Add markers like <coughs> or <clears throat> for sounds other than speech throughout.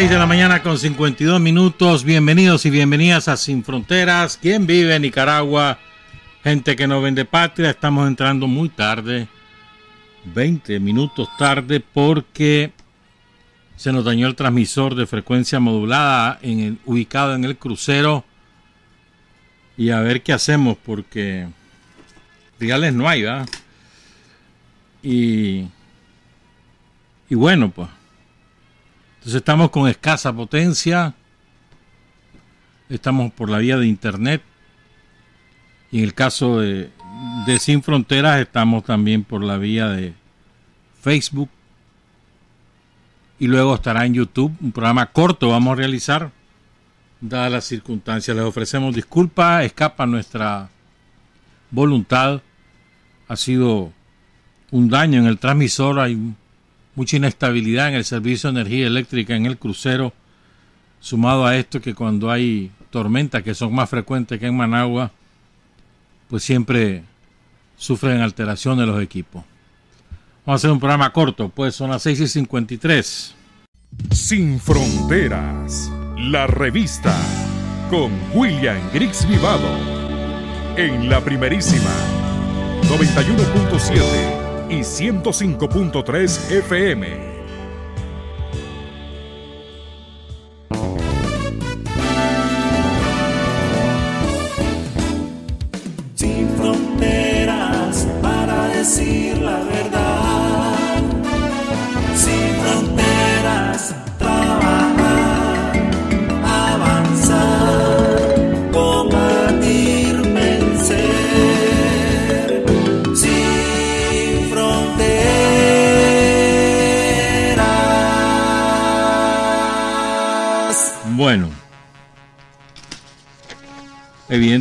6 de la mañana con 52 minutos. Bienvenidos y bienvenidas a Sin Fronteras. ¿Quién vive en Nicaragua? Gente que no vende patria. Estamos entrando muy tarde. 20 minutos tarde porque se nos dañó el transmisor de frecuencia modulada en el, ubicado en el crucero. Y a ver qué hacemos porque reales no hay, ¿verdad? Y, y bueno, pues entonces estamos con escasa potencia, estamos por la vía de Internet y en el caso de, Sin Fronteras estamos también por la vía de Facebook y luego estará en YouTube un programa corto vamos a realizar dadas las circunstancias. Les ofrecemos disculpas, escapa nuestra voluntad. Ha sido un daño en el transmisor, hay mucha inestabilidad en el servicio de energía eléctrica en el crucero, sumado a esto que cuando hay tormentas que son más frecuentes que en Managua, pues siempre sufren alteraciones los equipos. Vamos a hacer un programa corto, pues son las 6 y 53. Sin Fronteras, la revista con William Griggs Vivado en la primerísima 91.7 y 105.3 FM.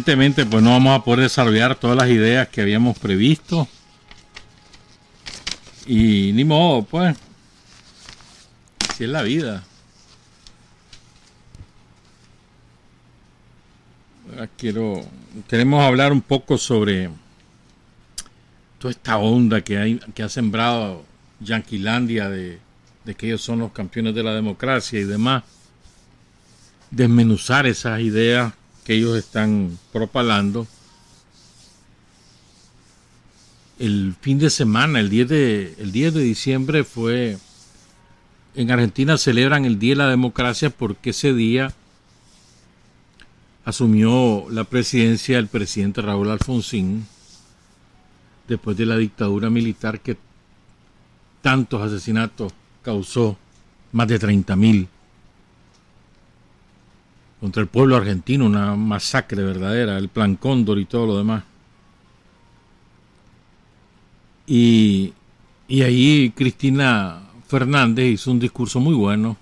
Evidentemente pues no vamos a poder desarrollar todas las ideas que habíamos previsto. Y ni modo, pues. Así es la vida. quiero, queremos hablar un poco sobre toda esta onda que, hay, que ha sembrado Yanquilandia de que ellos son los campeones de la democracia y demás desmenuzar esas ideas que ellos están propalando. El fin de semana, el 10 de, el 10 de diciembre fue, en Argentina celebran el Día de la Democracia porque ese día asumió la presidencia el presidente Raúl Alfonsín después de la dictadura militar que tantos asesinatos causó, más de 30 mil contra el pueblo argentino, una masacre verdadera, el plan Cóndor y todo lo demás. Y, y ahí Cristina Fernández hizo un discurso muy bueno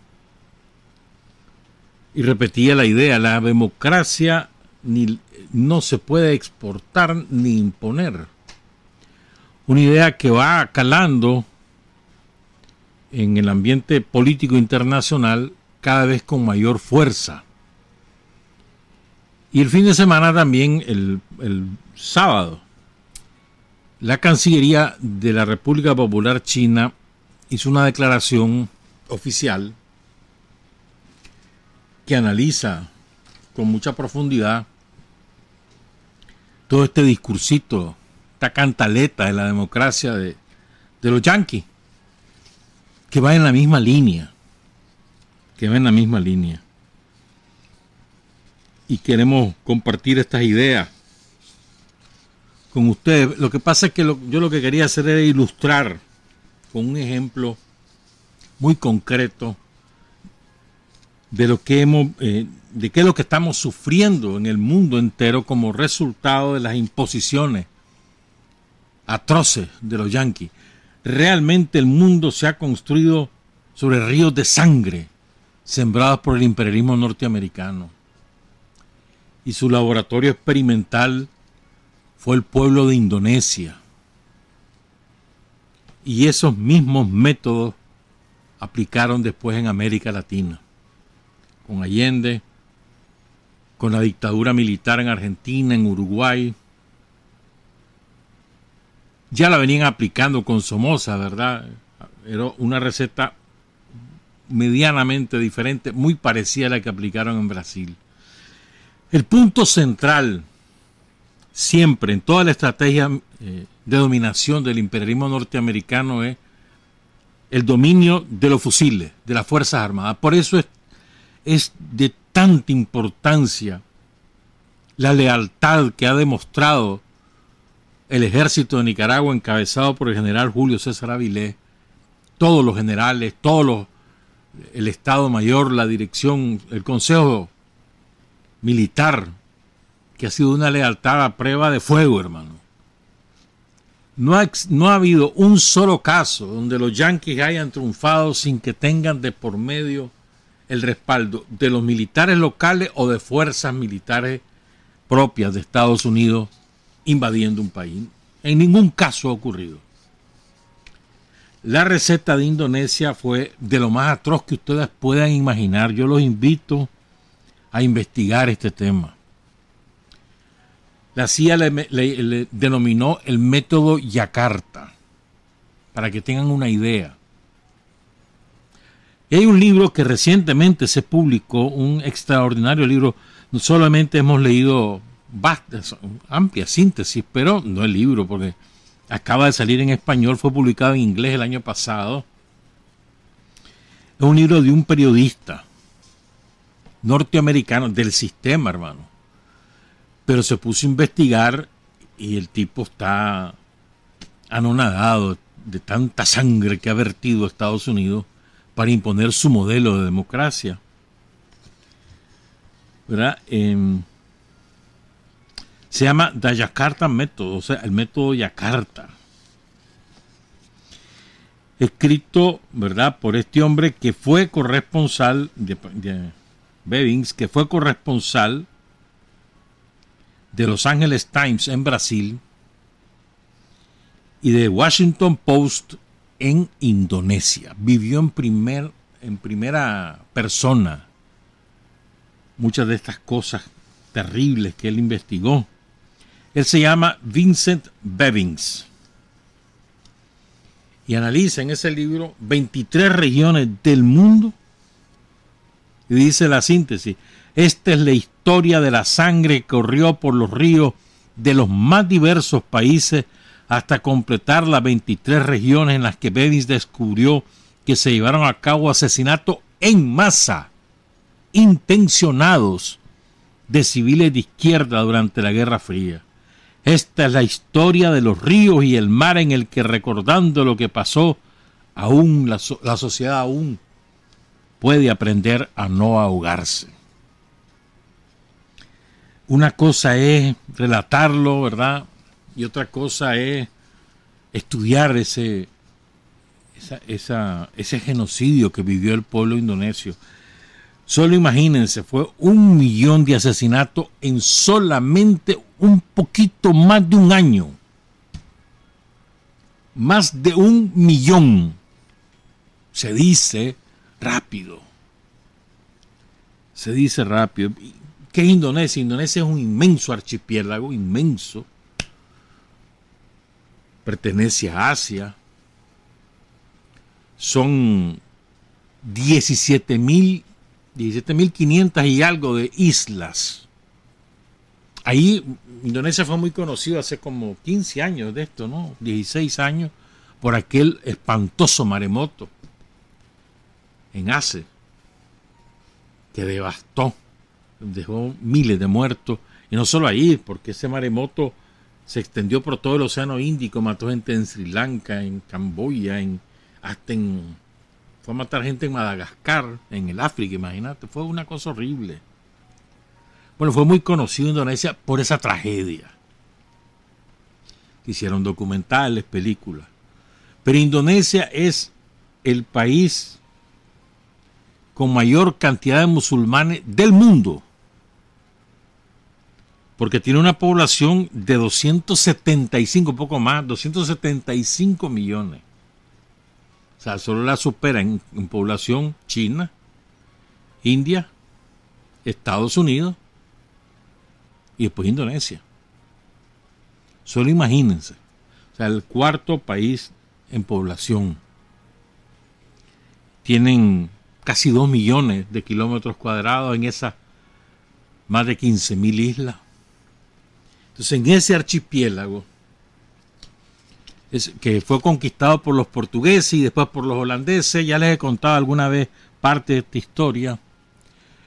y repetía la idea, la democracia ni, no se puede exportar ni imponer. Una idea que va calando en el ambiente político internacional cada vez con mayor fuerza. Y el fin de semana también, el, sábado, la Cancillería de la República Popular China hizo una declaración oficial que analiza con mucha profundidad todo este discursito, esta cantaleta de la democracia de, de los yanquis, que va en la misma línea, que va en la misma línea y queremos compartir estas ideas con ustedes. Lo que pasa es que yo lo que quería hacer era ilustrar con un ejemplo muy concreto de lo que hemos, eh, de qué es lo que estamos sufriendo en el mundo entero como resultado de las imposiciones atroces de los yanquis. Realmente el mundo se ha construido sobre ríos de sangre sembrados por el imperialismo norteamericano y su laboratorio experimental fue el pueblo de Indonesia. Y esos mismos métodos aplicaron después en América Latina, con Allende, con la dictadura militar en Argentina, en Uruguay. Ya la venían aplicando con Somoza, ¿verdad? Era una receta medianamente diferente, muy parecida a la que aplicaron en Brasil. El punto central, siempre en toda la estrategia eh, de dominación del imperialismo norteamericano, es el dominio de los fusiles, de las Fuerzas Armadas. Por eso es, de tanta importancia la lealtad que ha demostrado el ejército de Nicaragua encabezado por el general Julio César Avilés, todos los generales, todos los, el Estado Mayor, la dirección, el Consejo Militar, que ha sido una lealtad a prueba de fuego, hermano. No ha, no ha habido un solo caso donde los yanquis hayan triunfado sin que tengan de por medio el respaldo de los militares locales o de fuerzas militares propias de Estados Unidos invadiendo un país. En ningún caso ha ocurrido. La receta de Indonesia fue de lo más atroz que ustedes puedan imaginar. Yo los invito a investigar este tema. La CIA le, denominó el método Yakarta, para que tengan una idea. Y hay un libro que recientemente se publicó, un extraordinario libro. No solamente hemos leído amplia síntesis, pero no el libro, porque acaba de salir en español, fue publicado en inglés el año pasado. Es un libro de un periodista norteamericano del sistema, hermano. Pero se puso a investigar y el tipo está anonadado de tanta sangre que ha vertido Estados Unidos para imponer su modelo de democracia. ¿Verdad? Em, se llama The Yakarta Method, o sea, el método Yakarta. Escrito, ¿verdad?, por este hombre que fue corresponsal de que fue corresponsal de Los Angeles Times en Brasil y de Washington Post en Indonesia. Vivió en, primer, en primera persona muchas de estas cosas terribles que él investigó. Él se llama Vincent Bevins. Y analiza en ese libro 23 regiones del mundo. Y dice la síntesis, esta es la historia de la sangre que corrió por los ríos de los más diversos países hasta completar las 23 regiones en las que Bevins descubrió que se llevaron a cabo asesinatos en masa, intencionados, de civiles de izquierda durante la Guerra Fría. Esta es la historia de los ríos y el mar en el que recordando lo que pasó, aún la, sociedad aún puede aprender a no ahogarse. Una cosa es relatarlo, ¿verdad? Y otra cosa es estudiar ese, ese genocidio que vivió el pueblo indonesio. Solo imagínense, fue un millón de asesinatos en solamente un poquito más de un año. Más de un millón. Se dice rápido. Se dice rápido. ¿Qué es Indonesia? Indonesia es un inmenso archipiélago, inmenso. Pertenece a Asia. Son 17 mil 17.500 y algo de islas. Ahí Indonesia fue muy conocido hace como 15 años de esto, ¿no? 16 años por aquel espantoso maremoto en Ace que devastó, dejó miles de muertos y no solo ahí, porque ese maremoto se extendió por todo el Océano Índico, mató gente en Sri Lanka, en Camboya, en, hasta en fue a matar gente en Madagascar, en el África, imagínate. Fue una cosa horrible. Bueno, fue muy conocido Indonesia por esa tragedia. Hicieron documentales, películas. Pero Indonesia es el país con mayor cantidad de musulmanes del mundo. Porque tiene una población de 275, poco más, 275 millones. O sea, solo la supera en, población China, India, Estados Unidos y después Indonesia. Solo imagínense. O sea, el cuarto país en población. Tienen casi 2 millones de kilómetros cuadrados en esas más de 15 mil islas. Entonces, en ese archipiélago, que fue conquistado por los portugueses y después por los holandeses, ya les he contado alguna vez parte de esta historia.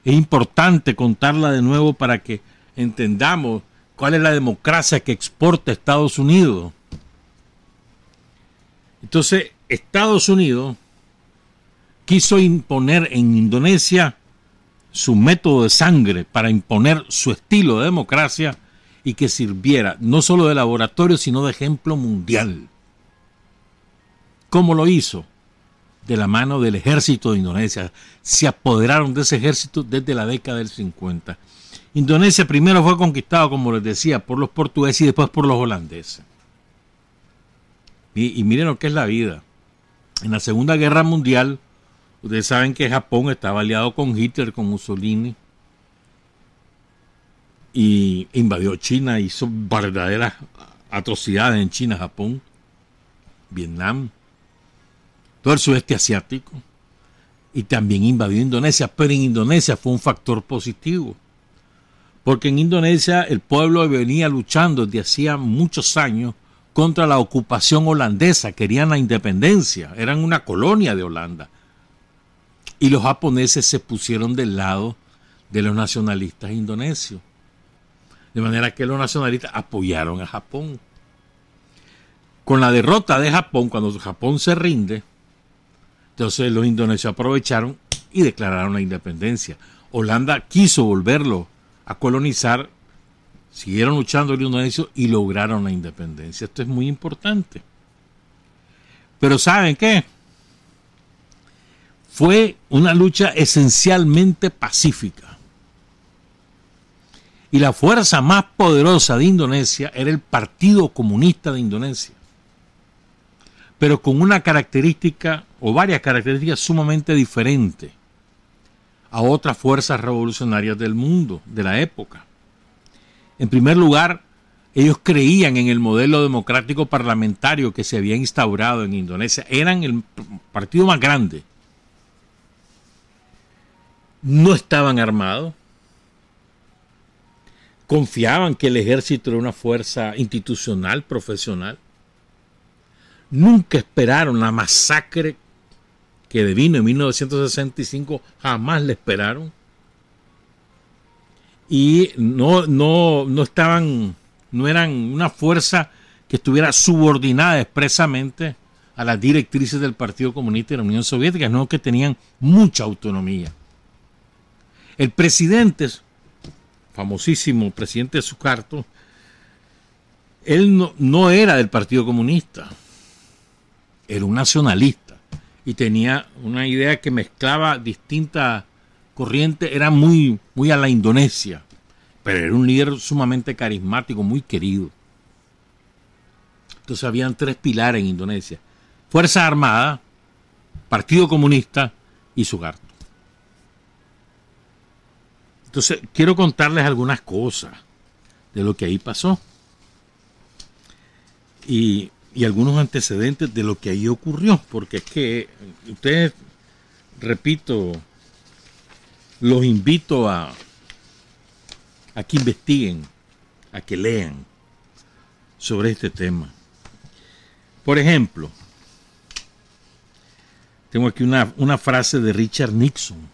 Es importante contarla de nuevo para que entendamos cuál es la democracia que exporta Estados Unidos. Entonces, Estados Unidos quiso imponer en Indonesia su método de sangre para imponer su estilo de democracia y que sirviera no solo de laboratorio, sino de ejemplo mundial. ¿Cómo lo hizo? De la mano del ejército de Indonesia. Se apoderaron de ese ejército desde la década del 50. Indonesia primero fue conquistado, como les decía, por los portugueses y después por los holandeses. Y, y miren lo que es la vida. En la Segunda Guerra Mundial, ustedes saben que Japón estaba aliado con Hitler, con Mussolini, y invadió China, hizo verdaderas atrocidades en China, Japón, Vietnam, todo el sudeste asiático, y también invadió Indonesia, pero en Indonesia fue un factor positivo, porque en Indonesia el pueblo venía luchando desde hacía muchos años contra la ocupación holandesa, querían la independencia, eran una colonia de Holanda. Y los japoneses se pusieron del lado de los nacionalistas indonesios. De manera que los nacionalistas apoyaron a Japón. Con la derrota de Japón, cuando Japón se rinde, entonces los indonesios aprovecharon y declararon la independencia. Holanda quiso volverlo a colonizar, siguieron luchando los indonesios y lograron la independencia. Esto es muy importante. Pero ¿saben qué? Fue una lucha esencialmente pacífica. Y la fuerza más poderosa de Indonesia era el Partido Comunista de Indonesia. Pero con una característica o varias características sumamente diferentes a otras fuerzas revolucionarias del mundo, de la época. En primer lugar, ellos creían en el modelo democrático parlamentario que se había instaurado en Indonesia. Eran el partido más grande. No estaban armados confiaban que el ejército era una fuerza institucional, profesional. Nunca esperaron la masacre que devino en 1965, jamás le esperaron. Y no, no, no estaban, no eran una fuerza que estuviera subordinada expresamente a las directrices del Partido Comunista y la Unión Soviética, no que tenían mucha autonomía. El presidente famosísimo presidente de Sukarto, él no, no, era del Partido Comunista, era un nacionalista y tenía una idea que mezclaba distintas corrientes, era muy, muy a la Indonesia, pero era un líder sumamente carismático, muy querido. Entonces habían tres pilares en Indonesia, Fuerza Armada, Partido Comunista y Sukarto. Entonces, quiero contarles algunas cosas de lo que ahí pasó. Y, algunos antecedentes de lo que ahí ocurrió. Porque es que ustedes, repito, los invito a, a que investiguen, a que lean sobre este tema. Por ejemplo, tengo aquí una, una frase de Richard Nixon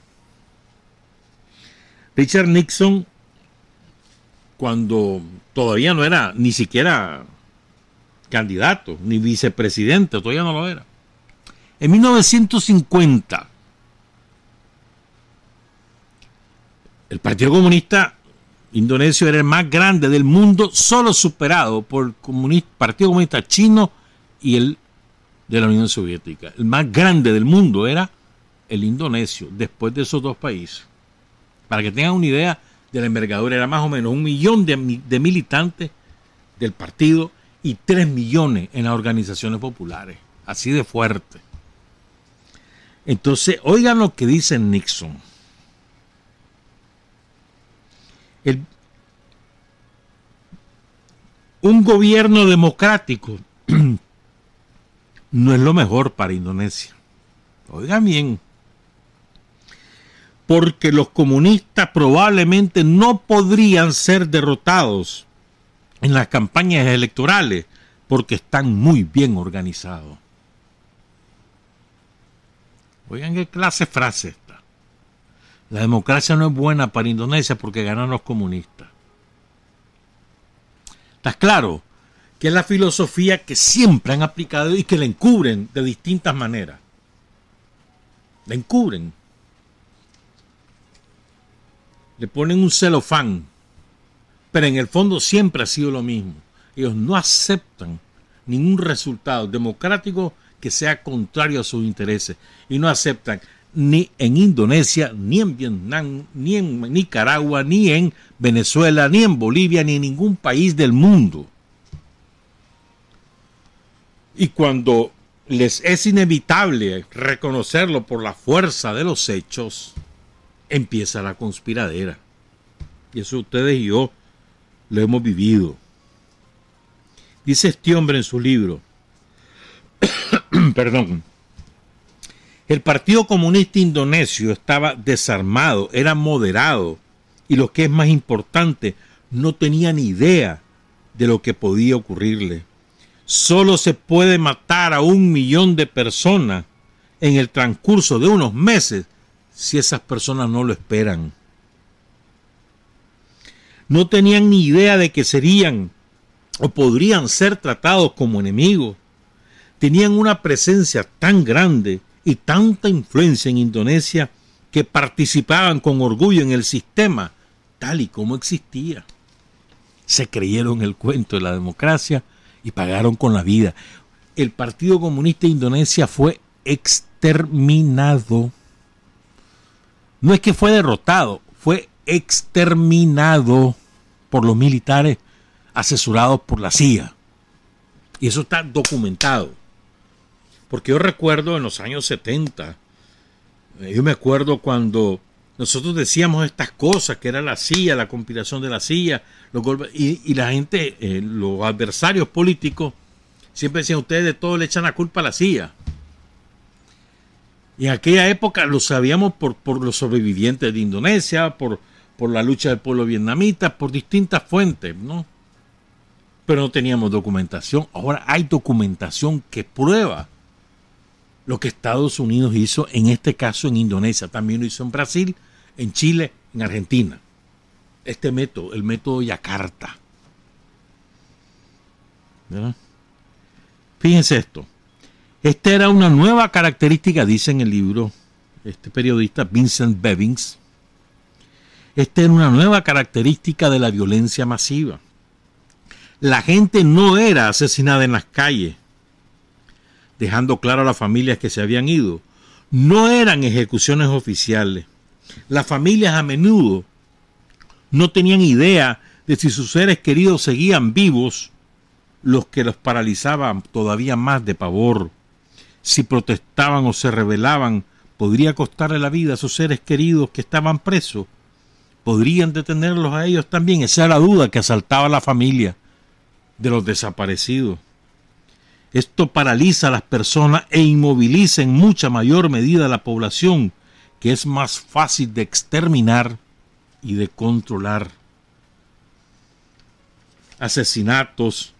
Richard Nixon, cuando todavía no era ni siquiera candidato, ni vicepresidente, todavía no lo era. En 1950, el Partido Comunista Indonesio era el más grande del mundo, solo superado por el Partido Comunista Chino y el de la Unión Soviética. El más grande del mundo era el indonesio, después de esos dos países. Para que tengan una idea de la envergadura, era más o menos un millón de, militantes del partido y tres millones en las organizaciones populares. Así de fuerte. Entonces, oigan lo que dice Nixon. un gobierno democrático <clears throat> no es lo mejor para Indonesia. Oigan bien, porque los comunistas probablemente no podrían ser derrotados en las campañas electorales porque están muy bien organizados. Oigan qué clase frase esta. La democracia no es buena para Indonesia porque ganan los comunistas. ¿Estás claro? Que es la filosofía que siempre han aplicado y que la encubren de distintas maneras. La encubren. Le ponen un celofán. Pero en el fondo siempre ha sido lo mismo. Ellos no aceptan ningún resultado democrático que sea contrario a sus intereses y no aceptan ni en Indonesia, ni en Vietnam, ni en Nicaragua, ni en Venezuela, ni en Bolivia, ni en ningún país del mundo. Y cuando les es inevitable reconocerlo por la fuerza de los hechos, empieza la conspiradera. Y eso ustedes y yo lo hemos vivido. Dice este hombre en su libro, <coughs> perdón, el Partido Comunista Indonesio estaba desarmado, era moderado y lo que es más importante, no tenía ni idea de lo que podía ocurrirle. Solo se puede matar a un millón de personas en el transcurso de unos meses si esas personas no lo esperan. No tenían ni idea de que serían o podrían ser tratados como enemigos tenían una presencia tan grande y tanta influencia en Indonesia que participaban con orgullo en el sistema tal y como existía. Se creyeron el cuento de la democracia y pagaron con la vida. El Partido Comunista de Indonesia fue exterminado. No es que fue derrotado, fue exterminado por los militares asesorados por la CIA. Y eso está documentado. Porque yo recuerdo en los años 70, eh, yo me acuerdo cuando nosotros decíamos estas cosas, que era la CIA, la conspiración de la CIA, los y, y, la gente, eh, los adversarios políticos, siempre decían, ustedes de todo le echan la culpa a la CIA. Y en aquella época lo sabíamos por, por los sobrevivientes de Indonesia, por, por la lucha del pueblo vietnamita, por distintas fuentes, ¿no? Pero no teníamos documentación. Ahora hay documentación que prueba lo que Estados Unidos hizo en este caso en Indonesia, también lo hizo en Brasil, en Chile, en Argentina. Este método, el método Yakarta. Fíjense esto. Esta era una nueva característica, dice en el libro este periodista Vincent Bevins. Esta era una nueva característica de la violencia masiva. La gente no era asesinada en las calles, dejando claro a las familias que se habían ido. No eran ejecuciones oficiales. Las familias a menudo no tenían idea de si sus seres queridos seguían vivos, los que los paralizaban todavía más de pavor. Si protestaban o se rebelaban, podría costarle la vida a sus seres queridos que estaban presos. ¿Podrían detenerlos a ellos también? Esa era la duda que asaltaba a la familia de los desaparecidos. Esto paraliza a las personas e inmoviliza en mucha mayor medida a la población, que es más fácil de exterminar y de controlar. Asesinatos,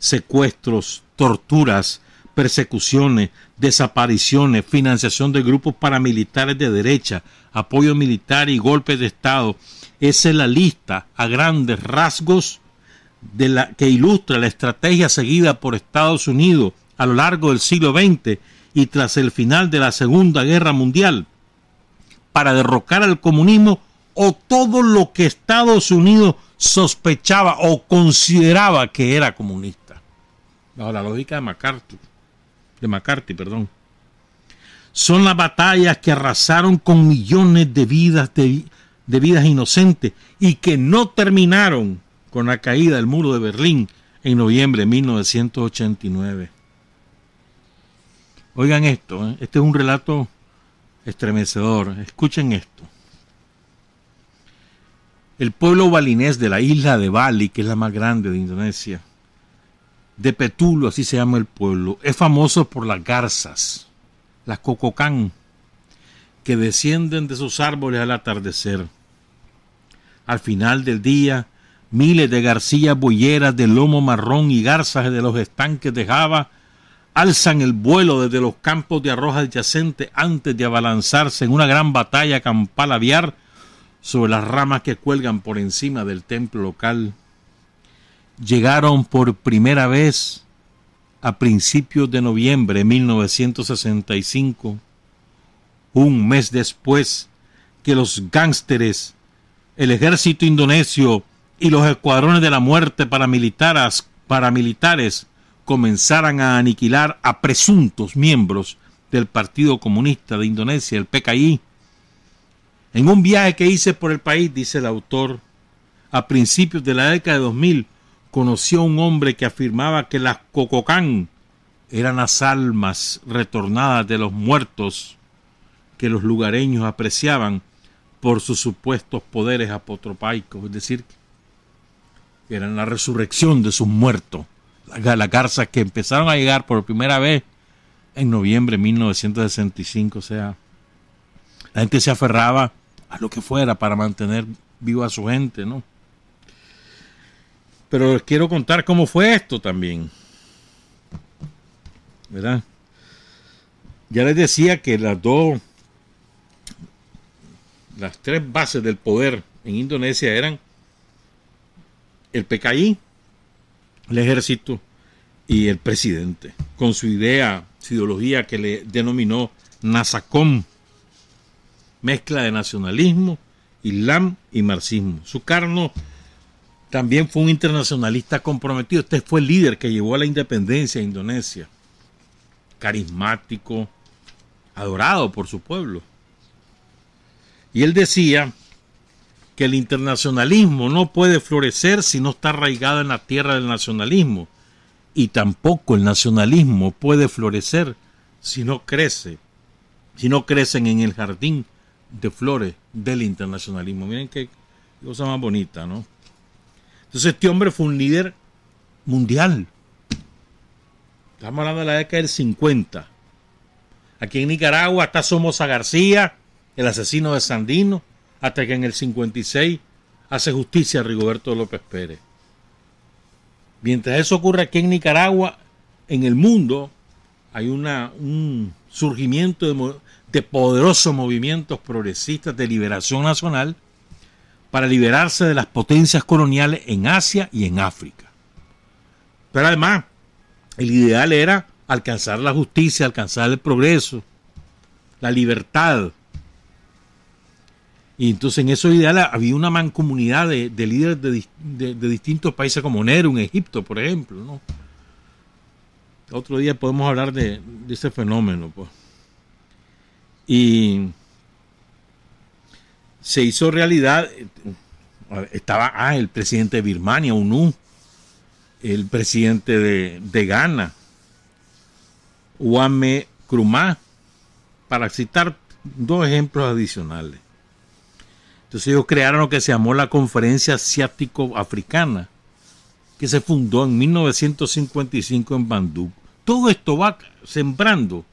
secuestros, torturas, persecuciones, desapariciones, financiación de grupos paramilitares de derecha, apoyo militar y golpes de Estado. Esa es la lista a grandes rasgos de la, que ilustra la estrategia seguida por Estados Unidos a lo largo del siglo XX y tras el final de la Segunda Guerra Mundial para derrocar al comunismo o todo lo que Estados Unidos sospechaba o consideraba que era comunista. Bajo la lógica de McCarthy, de McCarthy, perdón. Son las batallas que arrasaron con millones de vidas de, vidas inocentes y que no terminaron con la caída del muro de Berlín en noviembre de 1989. Oigan esto, ¿eh? este es un relato estremecedor. Escuchen esto. El pueblo balinés de la isla de Bali, que es la más grande de Indonesia, de Petulo, así se llama el pueblo, es famoso por las garzas, las cococán. que descienden de sus árboles al atardecer. Al final del día, miles de garcillas boyeras de lomo marrón y garzas de los estanques de Java alzan el vuelo desde los campos de arroz adyacentes antes de abalanzarse en una gran batalla campal aviar sobre las ramas que cuelgan por encima del templo local. Llegaron por primera vez a principios de noviembre de 1965, un mes después que los gánsteres, el ejército indonesio y los escuadrones de la muerte paramilitares, paramilitares comenzaran a aniquilar a presuntos miembros del Partido Comunista de Indonesia, el PKI. En un viaje que hice por el país, dice el autor, a principios de la década de 2000, conoció a un hombre que afirmaba que las Cococán eran las almas retornadas de los muertos que los lugareños apreciaban por sus supuestos poderes apotropaicos, es decir, que eran la resurrección de sus muertos las garzas que empezaron a llegar por primera vez en noviembre de 1965. O sea, la gente se aferraba a lo que fuera para mantener viva a su gente, ¿no? Pero les quiero contar cómo fue esto también. ¿Verdad? Ya les decía que las dos, las tres bases del poder en Indonesia eran el PKI, el ejército y el presidente, con su idea, su ideología que le denominó Nasacom, mezcla de nacionalismo, islam y marxismo. Sukarno también fue un internacionalista comprometido. Este fue el líder que llevó a la independencia de Indonesia. Carismático, adorado por su pueblo. Y él decía que el internacionalismo no puede florecer si no está arraigado en la tierra del nacionalismo. Y tampoco el nacionalismo puede florecer si no crece, si no crecen en el jardín de flores del internacionalismo. Miren qué cosa más bonita, ¿no? Entonces este hombre fue un líder mundial. Estamos hablando de la década del 50. Aquí en Nicaragua está Somoza García, el asesino de Sandino hasta que en el 56 hace justicia a Rigoberto López Pérez. Mientras eso ocurre aquí en Nicaragua, en el mundo hay un surgimiento de, de poderosos movimientos progresistas de liberación nacional para liberarse de las potencias coloniales en Asia y en África. Pero además, el ideal era alcanzar la justicia, alcanzar el progreso, la libertad, y entonces en esos ideales había una mancomunidad de, líderes de, distintos países como Nero en Egipto, por ejemplo. Otro día podemos hablar de, ese fenómeno. Pues. Y se hizo realidad, estaba ah, el presidente de Birmania, UNU, el presidente de, Ghana, Uame Krumah, para citar dos ejemplos adicionales. Entonces ellos crearon lo que se llamó la Conferencia Asiático-Africana, que se fundó en 1955 en Bandung. Todo esto va sembrando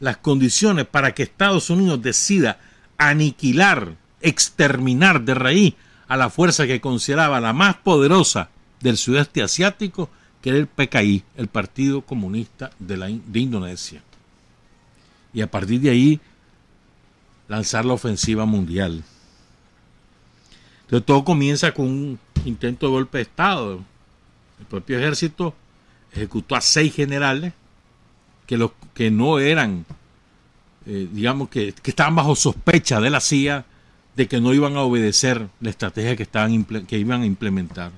las condiciones para que Estados Unidos decida aniquilar, exterminar de raíz a la fuerza que consideraba la más poderosa del sudeste asiático, que era el PKI, el Partido Comunista de, la, de Indonesia. Y a partir de ahí lanzar la ofensiva mundial. Entonces todo comienza con un intento de golpe de Estado. El propio ejército ejecutó a seis generales que, los, que no eran, eh, digamos, que, estaban bajo sospecha de la CIA de que no iban a obedecer la estrategia que, estaban, que iban a implementar.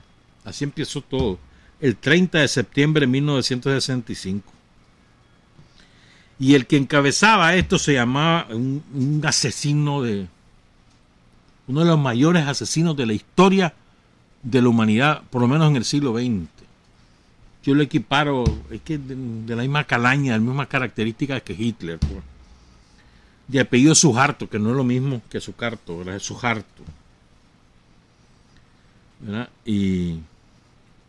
Así empezó todo. El 30 de septiembre de 1965. Y el que encabezaba esto se llamaba un asesino de, uno de los mayores asesinos de la historia de la humanidad, por lo menos en el siglo XX. Yo lo equiparo, es que de, la misma calaña, de las mismas características que Hitler. Pues. De apellido Suharto, que no es lo mismo que Sucarto, es Suharto. Y,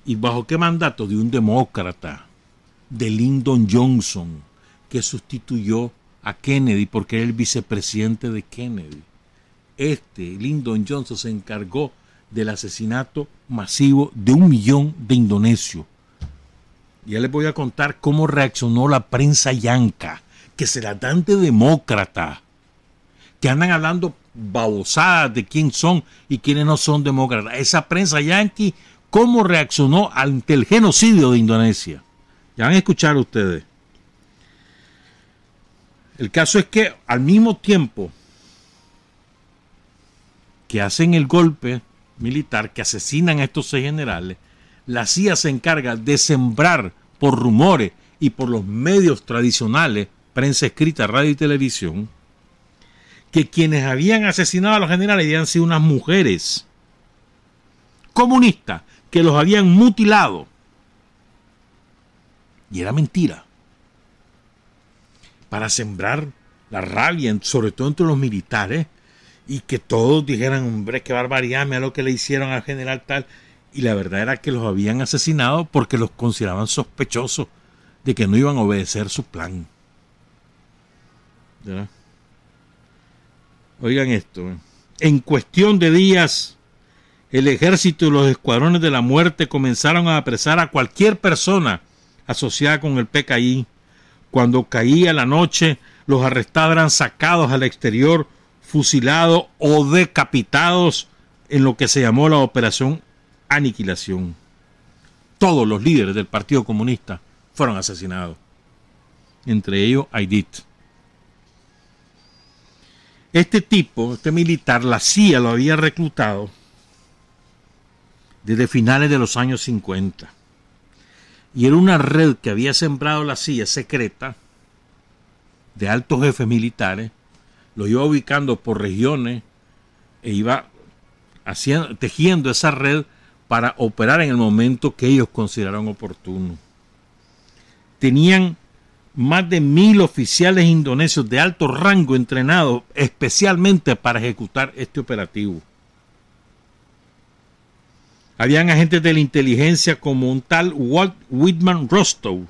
y bajo qué mandato de un demócrata, de Lyndon Johnson, que sustituyó a Kennedy porque era el vicepresidente de Kennedy. Este, Lyndon Johnson, se encargó del asesinato masivo de un millón de indonesios. Ya les voy a contar cómo reaccionó la prensa yanca, que se la dan de demócrata, que andan hablando babosadas de quién son y quiénes no son demócratas. Esa prensa yanqui, cómo reaccionó ante el genocidio de Indonesia. Ya van a escuchar ustedes. El caso es que al mismo tiempo que hacen el golpe militar, que asesinan a estos seis generales, la CIA se encarga de sembrar por rumores y por los medios tradicionales, prensa escrita, radio y televisión, que quienes habían asesinado a los generales habían sido unas mujeres comunistas que los habían mutilado. Y era mentira para sembrar la rabia, sobre todo entre los militares, y que todos dijeran, hombre, qué barbaridad, mira lo que le hicieron al general tal. Y la verdad era que los habían asesinado porque los consideraban sospechosos de que no iban a obedecer su plan. Oigan esto. ¿eh? En cuestión de días, el ejército y los escuadrones de la muerte comenzaron a apresar a cualquier persona asociada con el PKI cuando caía la noche, los arrestados eran sacados al exterior, fusilados o decapitados en lo que se llamó la Operación Aniquilación. Todos los líderes del Partido Comunista fueron asesinados, entre ellos Aidit. Este tipo, este militar, la CIA lo había reclutado desde finales de los años 50 y era una red que había sembrado la CIA secreta de altos jefes militares, lo iba ubicando por regiones e iba haciendo, tejiendo esa red para operar en el momento que ellos consideraron oportuno. Tenían más de mil oficiales indonesios de alto rango entrenados especialmente para ejecutar este operativo. Habían agentes de la inteligencia como un tal Walt Whitman Rostow,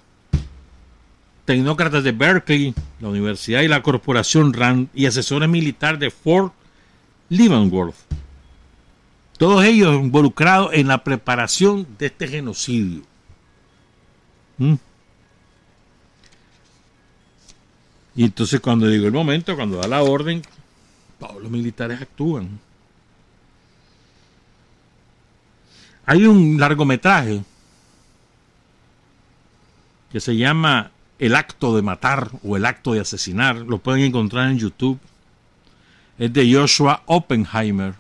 tecnócratas de Berkeley, la universidad y la corporación RAND y asesores militares de Fort Leavenworth. Todos ellos involucrados en la preparación de este genocidio. ¿Mm? Y entonces cuando digo el momento, cuando da la orden, todos los militares actúan. Hay un largometraje que se llama El acto de matar o El acto de asesinar. Lo pueden encontrar en YouTube. Es de Joshua Oppenheimer.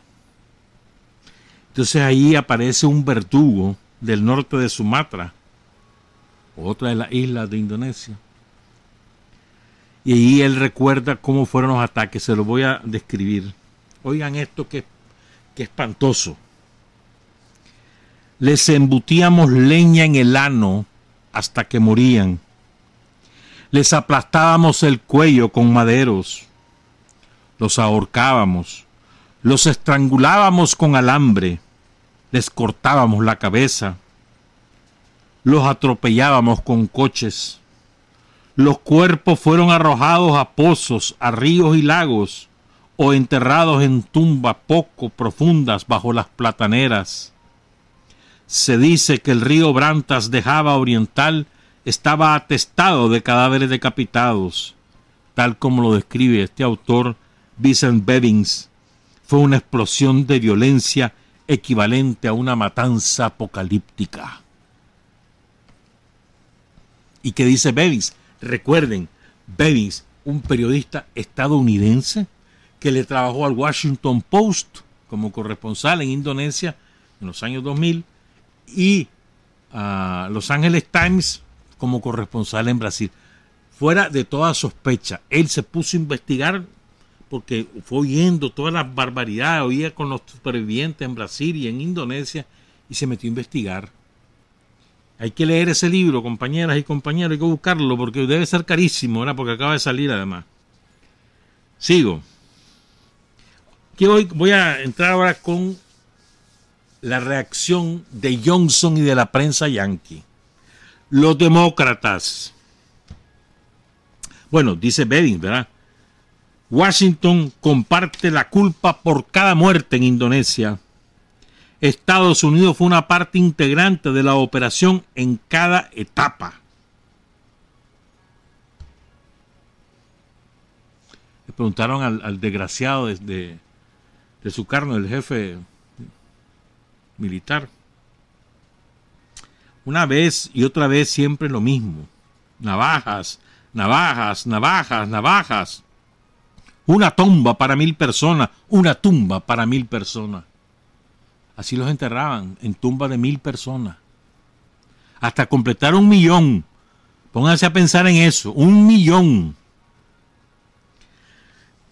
Entonces ahí aparece un verdugo del norte de Sumatra, otra de las islas de Indonesia. Y ahí él recuerda cómo fueron los ataques. Se lo voy a describir. Oigan esto que, que espantoso les embutíamos leña en el ano hasta que morían. Les aplastábamos el cuello con maderos. Los ahorcábamos. Los estrangulábamos con alambre. Les cortábamos la cabeza. Los atropellábamos con coches. Los cuerpos fueron arrojados a pozos, a ríos y lagos, o enterrados en tumbas poco profundas bajo las plataneras se dice que el río Brantas de Java Oriental estaba atestado de cadáveres decapitados, tal como lo describe este autor Vincent Bevins. Fue una explosión de violencia equivalente a una matanza apocalíptica. ¿Y qué dice Bevins? Recuerden, Bevins, un periodista estadounidense que le trabajó al Washington Post como corresponsal en Indonesia en los años 2000 y a Los Ángeles Times como corresponsal en Brasil. Fuera de toda sospecha, él se puso a investigar porque fue oyendo todas las barbaridades, oía con los supervivientes en Brasil y en Indonesia y se metió a investigar. Hay que leer ese libro, compañeras y compañeros, hay que buscarlo porque debe ser carísimo, ¿verdad? porque acaba de salir además. Sigo. Hoy voy a entrar ahora con la reacción de Johnson y de la prensa yanqui. Los demócratas Bueno, dice Bedin, ¿verdad? Washington comparte la culpa por cada muerte en Indonesia. Estados Unidos fue una parte integrante de la operación en cada etapa. Le preguntaron al, desgraciado de, de, su carne, el jefe militar. Una vez y otra vez siempre lo mismo. Navajas, navajas, navajas, navajas. Una tumba para mil personas, una tumba para mil personas. Así los enterraban, en tumba de mil personas. Hasta completar un millón. Pónganse a pensar en eso, un millón.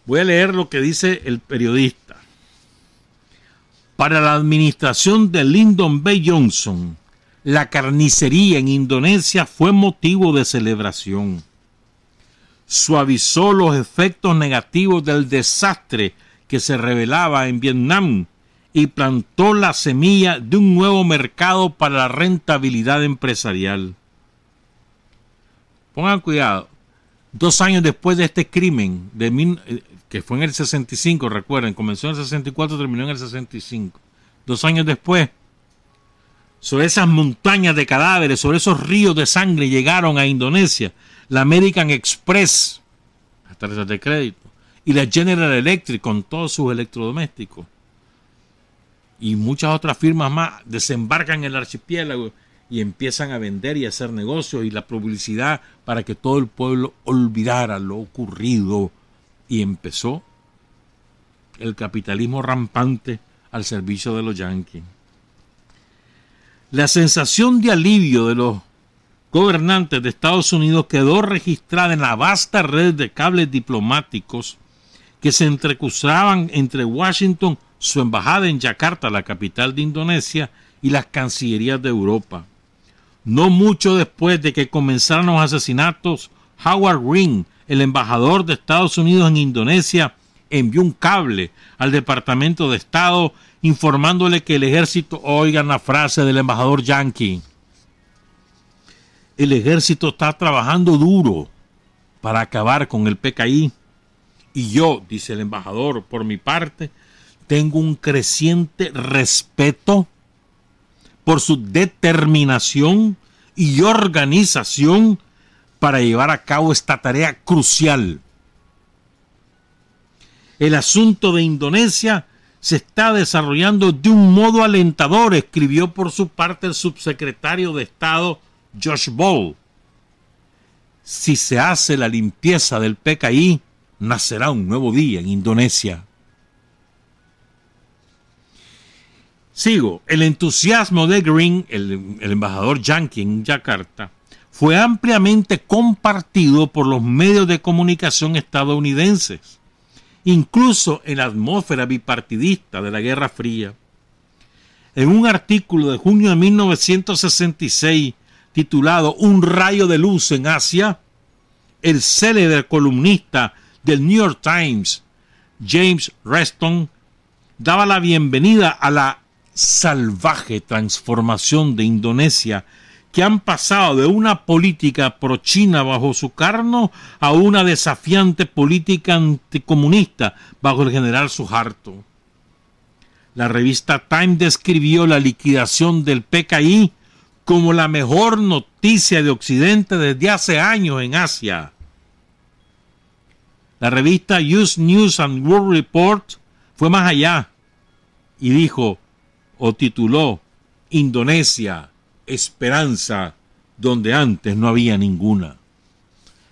Voy a leer lo que dice el periodista. Para la administración de Lyndon B. Johnson, la carnicería en Indonesia fue motivo de celebración. Suavizó los efectos negativos del desastre que se revelaba en Vietnam y plantó la semilla de un nuevo mercado para la rentabilidad empresarial. Pongan cuidado, dos años después de este crimen, de eh, que fue en el 65, recuerden, comenzó en el 64, terminó en el 65. Dos años después, sobre esas montañas de cadáveres, sobre esos ríos de sangre llegaron a Indonesia la American Express, las tarjetas de crédito, y la General Electric con todos sus electrodomésticos y muchas otras firmas más desembarcan en el archipiélago y empiezan a vender y a hacer negocios y la publicidad para que todo el pueblo olvidara lo ocurrido y empezó el capitalismo rampante al servicio de los yanquis. La sensación de alivio de los gobernantes de Estados Unidos quedó registrada en la vasta red de cables diplomáticos que se entrecruzaban entre Washington su embajada en Yakarta, la capital de Indonesia, y las cancillerías de Europa. No mucho después de que comenzaron los asesinatos, Howard Ring, el embajador de Estados Unidos en Indonesia, envió un cable al Departamento de Estado informándole que el ejército, oigan la frase del embajador yankee, el ejército está trabajando duro para acabar con el PKI. Y yo, dice el embajador, por mi parte, tengo un creciente respeto por su determinación y organización para llevar a cabo esta tarea crucial. El asunto de Indonesia se está desarrollando de un modo alentador, escribió por su parte el subsecretario de Estado Josh Ball. Si se hace la limpieza del PKI, nacerá un nuevo día en Indonesia. Sigo, el entusiasmo de Green, el, embajador yankee en Yakarta, fue ampliamente compartido por los medios de comunicación estadounidenses, incluso en la atmósfera bipartidista de la Guerra Fría. En un artículo de junio de 1966 titulado Un rayo de luz en Asia, el célebre columnista del New York Times, James Reston, daba la bienvenida a la salvaje transformación de Indonesia que han pasado de una política pro-China bajo su carno a una desafiante política anticomunista bajo el general Suharto. La revista Time describió la liquidación del PKI como la mejor noticia de Occidente desde hace años en Asia. La revista Use News and World Report fue más allá y dijo, o tituló Indonesia, Esperanza, donde antes no había ninguna.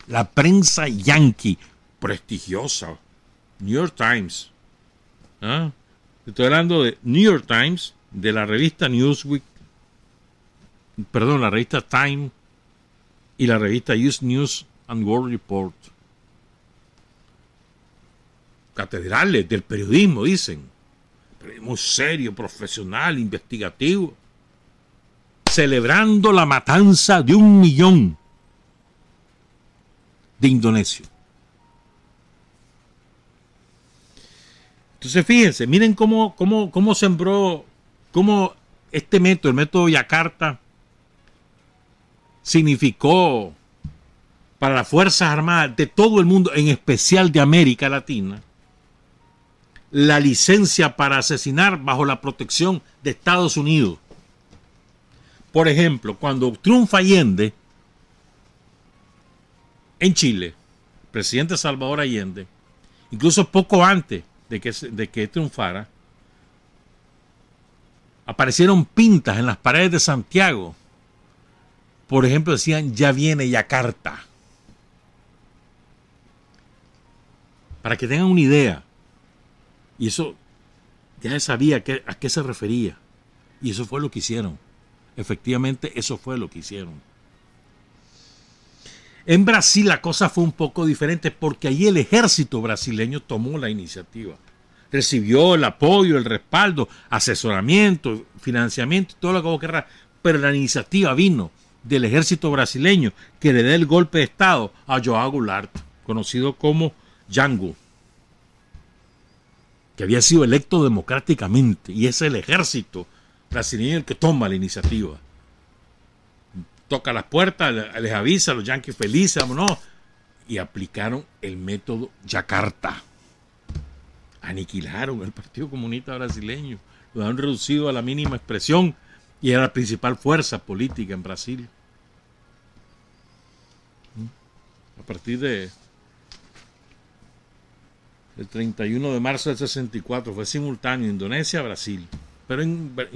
La prensa yankee, prestigiosa, New York Times. ¿ah? Estoy hablando de New York Times, de la revista Newsweek, perdón, la revista Time y la revista US News and World Report. Catedrales del periodismo, dicen muy serio, profesional, investigativo, celebrando la matanza de un millón de indonesios. Entonces fíjense, miren cómo, cómo, cómo sembró, cómo este método, el método Yakarta, significó para las Fuerzas Armadas de todo el mundo, en especial de América Latina, la licencia para asesinar bajo la protección de Estados Unidos. Por ejemplo, cuando triunfa Allende en Chile, presidente Salvador Allende, incluso poco antes de que, de que triunfara, aparecieron pintas en las paredes de Santiago. Por ejemplo, decían, ya viene Yakarta. Para que tengan una idea. Y eso ya sabía a qué se refería. Y eso fue lo que hicieron. Efectivamente, eso fue lo que hicieron. En Brasil la cosa fue un poco diferente porque allí el ejército brasileño tomó la iniciativa. Recibió el apoyo, el respaldo, asesoramiento, financiamiento, todo lo que vos querrás. Pero la iniciativa vino del ejército brasileño que le dé el golpe de Estado a Joao Goulart, conocido como Django que había sido electo democráticamente, y es el ejército brasileño el que toma la iniciativa. Toca las puertas, les avisa, los yanquis felices, vámonos, y aplicaron el método Yakarta. Aniquilaron el Partido Comunista Brasileño, lo han reducido a la mínima expresión y era la principal fuerza política en Brasil. A partir de el 31 de marzo del 64, fue simultáneo Indonesia-Brasil. Pero,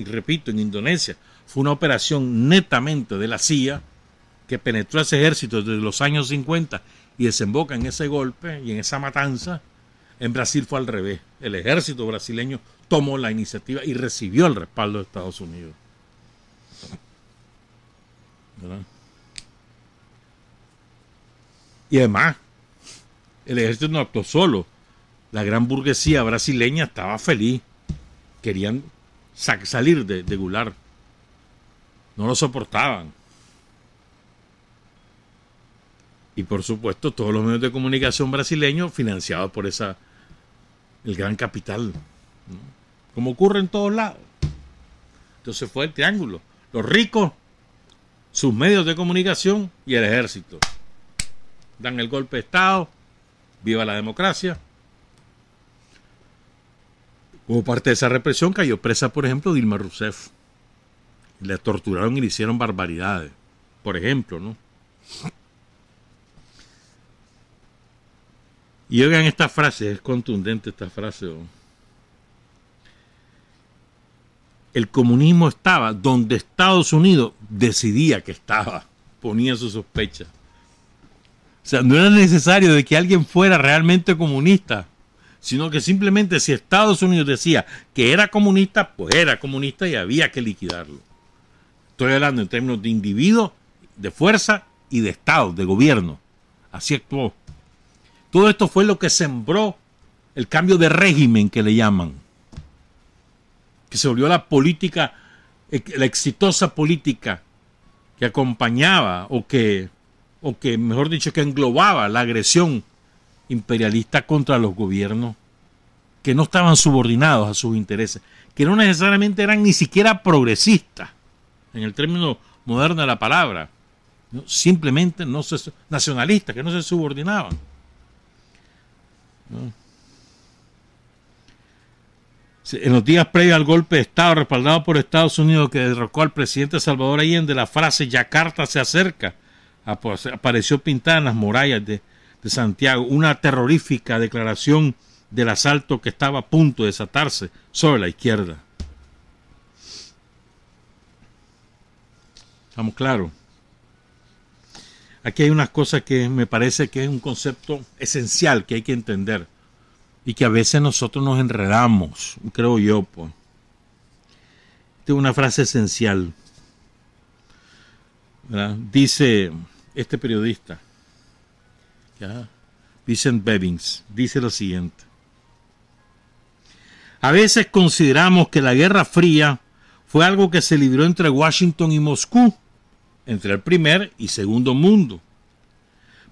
repito, en Indonesia fue una operación netamente de la CIA que penetró ese ejército desde los años 50 y desemboca en ese golpe y en esa matanza. En Brasil fue al revés. El ejército brasileño tomó la iniciativa y recibió el respaldo de Estados Unidos. Y además, el ejército no actuó solo la gran burguesía brasileña estaba feliz. Querían salir de, de Goulart. No lo soportaban. Y por supuesto, todos los medios de comunicación brasileños financiados por esa el gran capital. Como ocurre en todos lados. Entonces fue el triángulo. Los ricos, sus medios de comunicación y el ejército. Dan el golpe de Estado. Viva la democracia. Como parte de esa represión cayó presa, por ejemplo, Dilma Rousseff. Le torturaron y le hicieron barbaridades. Por ejemplo, ¿no? Y oigan esta frase, es contundente esta frase. El comunismo estaba donde Estados Unidos decidía que estaba, <laughs> ponía su sospecha. O sea, no era necesario de que alguien fuera realmente comunista sino que simplemente si Estados Unidos decía que era comunista, pues era comunista y había que liquidarlo. Estoy hablando en términos de individuo, de fuerza y de Estado, de gobierno. Así actuó. Todo esto fue lo que sembró el cambio de régimen que le llaman, que se volvió la política, la exitosa política que acompañaba o que, o que mejor dicho, que englobaba la agresión imperialista contra los gobiernos que no estaban subordinados a sus intereses, que no necesariamente eran ni siquiera progresistas, en el término moderno de la palabra, simplemente no se, nacionalistas, que no se subordinaban. En los días previos al golpe de Estado respaldado por Estados Unidos que derrocó al presidente Salvador Allende, la frase Yakarta se acerca apareció pintada en las murallas de, de Santiago, una terrorífica declaración del asalto que estaba a punto de desatarse sobre la izquierda. ¿Estamos claros? Aquí hay unas cosas que me parece que es un concepto esencial que hay que entender y que a veces nosotros nos enredamos, creo yo. Pues. Tengo una frase esencial. Dice este periodista, Vincent Bevins, dice lo siguiente. A veces consideramos que la Guerra Fría fue algo que se libró entre Washington y Moscú, entre el primer y segundo mundo.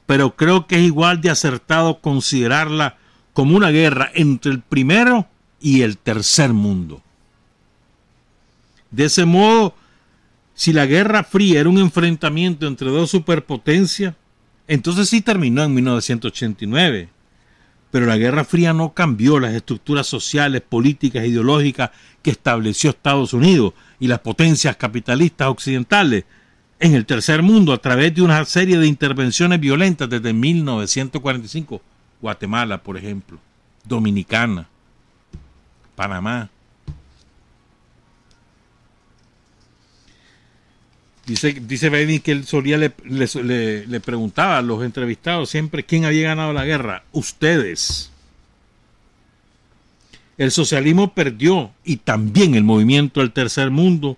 Pero creo que es igual de acertado considerarla como una guerra entre el primero y el tercer mundo. De ese modo, si la Guerra Fría era un enfrentamiento entre dos superpotencias, Entonces sí terminó en 1989. Pero la Guerra Fría no cambió las estructuras sociales, políticas, ideológicas que estableció Estados Unidos y las potencias capitalistas occidentales en el tercer mundo a través de una serie de intervenciones violentas desde 1945. Guatemala, por ejemplo, Dominicana, Panamá. Dice, dice que él solía le, le, preguntaba a los entrevistados siempre quién había ganado la guerra. Ustedes. El socialismo perdió y también el movimiento del tercer mundo,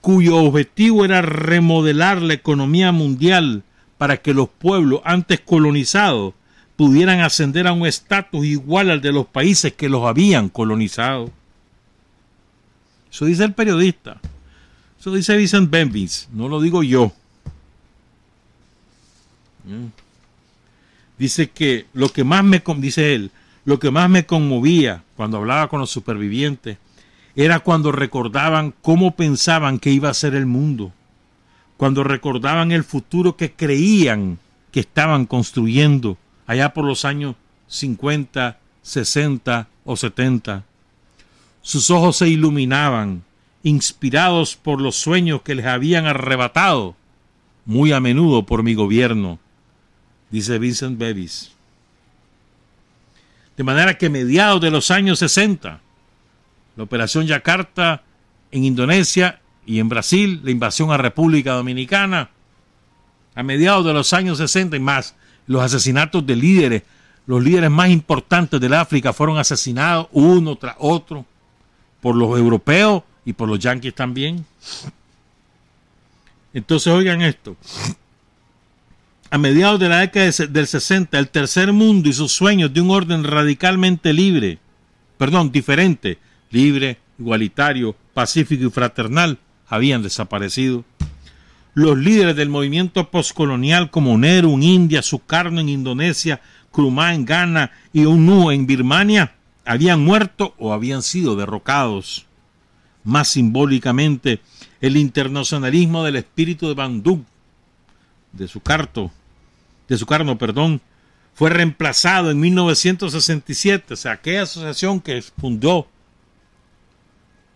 cuyo objetivo era remodelar la economía mundial para que los pueblos antes colonizados pudieran ascender a un estatus igual al de los países que los habían colonizado. Eso dice el periodista. Eso dice Vincent Benvis, no lo digo yo. Mm. Dice que lo que más me dice él, lo que más me conmovía cuando hablaba con los supervivientes era cuando recordaban cómo pensaban que iba a ser el mundo, cuando recordaban el futuro que creían que estaban construyendo allá por los años 50, 60 o 70. Sus ojos se iluminaban inspirados por los sueños que les habían arrebatado, muy a menudo por mi gobierno, dice Vincent Bevis. De manera que mediados de los años 60, la operación Yakarta en Indonesia y en Brasil, la invasión a República Dominicana, a mediados de los años 60 y más, los asesinatos de líderes, los líderes más importantes del África fueron asesinados uno tras otro por los europeos y por los yanquis también. Entonces oigan esto. A mediados de la década del 60, el tercer mundo y sus sueños de un orden radicalmente libre, perdón, diferente, libre, igualitario, pacífico y fraternal, habían desaparecido. Los líderes del movimiento postcolonial como Nehru en India, Sukarno en Indonesia, Krumah en Ghana y UNU en Birmania habían muerto o habían sido derrocados más simbólicamente el internacionalismo del espíritu de Bandung, de su carto, de su carno, perdón, fue reemplazado en 1967, o sea, aquella asociación que fundó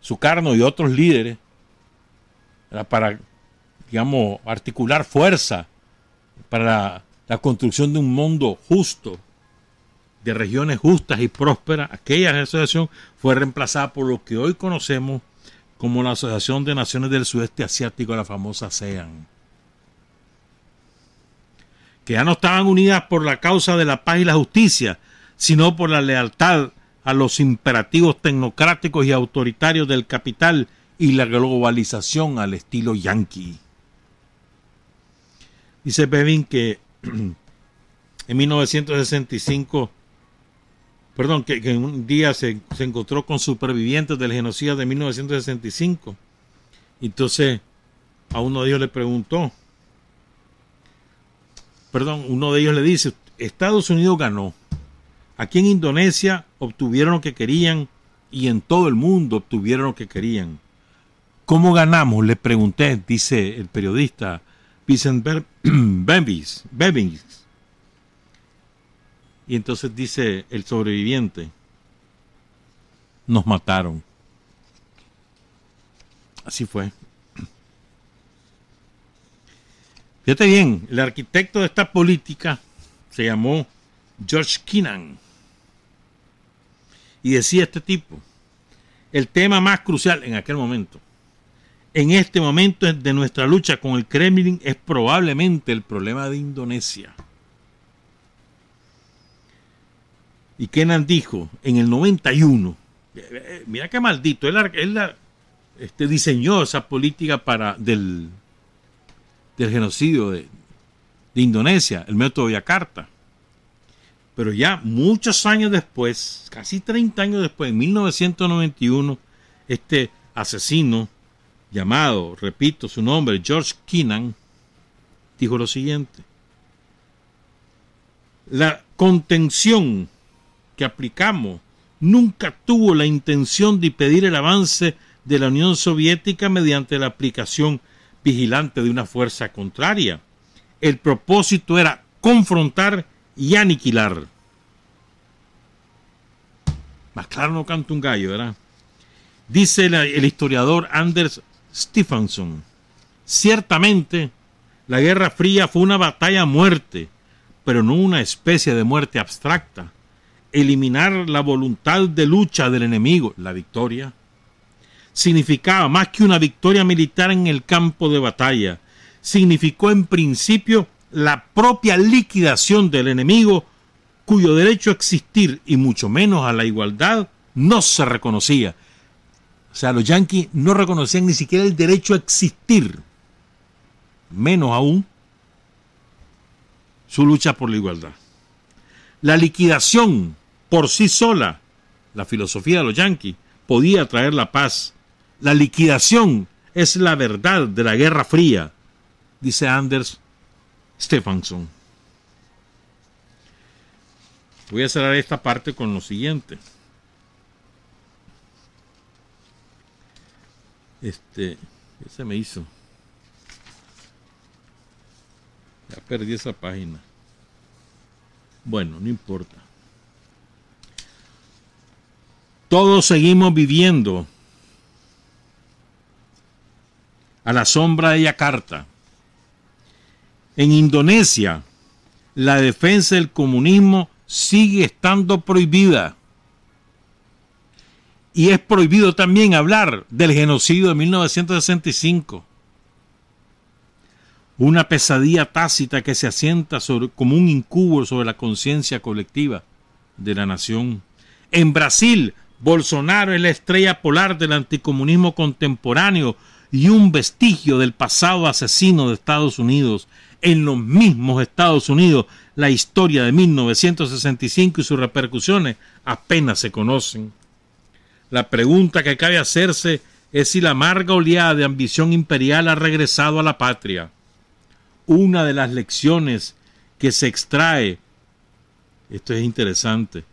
Sukarno y otros líderes para, digamos, articular fuerza para la construcción de un mundo justo, de regiones justas y prósperas, aquella asociación fue reemplazada por lo que hoy conocemos como la Asociación de Naciones del Sudeste Asiático, la famosa ASEAN, que ya no estaban unidas por la causa de la paz y la justicia, sino por la lealtad a los imperativos tecnocráticos y autoritarios del capital y la globalización al estilo yanqui. Dice Bevin que <clears throat> en 1965 perdón, que, un día se, encontró con supervivientes del genocidio de 1965. Entonces, a uno de ellos le preguntó, perdón, uno de ellos le dice, Estados Unidos ganó. Aquí en Indonesia obtuvieron lo que querían y en todo el mundo obtuvieron lo que querían. ¿Cómo ganamos? Le pregunté, dice el periodista Vincent Bembis. <clears throat> Y entonces dice el sobreviviente, nos mataron. Así fue. Fíjate bien, el arquitecto de esta política se llamó George Kennan. Y decía este tipo, el tema más crucial en aquel momento, en este momento de nuestra lucha con el Kremlin es probablemente el problema de Indonesia. Y Kenan dijo en el 91, eh, eh, mira qué maldito, él, este, diseñó esa política para del, del genocidio de, de Indonesia, el método Yakarta. Pero ya muchos años después, casi 30 años después, en 1991, este asesino llamado, repito su nombre, George Kennan, dijo lo siguiente. La contención que aplicamos nunca tuvo la intención de impedir el avance de la Unión Soviética mediante la aplicación vigilante de una fuerza contraria. El propósito era confrontar y aniquilar. Más claro no canta un gallo, ¿verdad? Dice el historiador Anders Stephenson, ciertamente la Guerra Fría fue una batalla a muerte, pero no una especie de muerte abstracta. Eliminar la voluntad de lucha del enemigo, la victoria, significaba más que una victoria militar en el campo de batalla, significó en principio la propia liquidación del enemigo cuyo derecho a existir y mucho menos a la igualdad no se reconocía. O sea, los yanquis no reconocían ni siquiera el derecho a existir, menos aún su lucha por la igualdad. La liquidación por sí sola, la filosofía de los yanquis, podía traer la paz. La liquidación es la verdad de la Guerra Fría, dice Anders Stephenson. Voy a cerrar esta parte con lo siguiente. Este, ¿qué se me hizo? Ya perdí esa página. Bueno, no importa. Todos seguimos viviendo a la sombra de Yakarta. En Indonesia, la defensa del comunismo sigue estando prohibida. Y es prohibido también hablar del genocidio de 1965. Una pesadilla tácita que se asienta como un incubo sobre la conciencia colectiva de la nación. En Brasil, Bolsonaro es la estrella polar del anticomunismo contemporáneo y un vestigio del pasado asesino de Estados Unidos. En los mismos Estados Unidos la historia de 1965 y sus repercusiones apenas se conocen. La pregunta que cabe hacerse es si la amarga oleada de ambición imperial ha regresado a la patria. Una de las lecciones que se extrae, esto es interesante,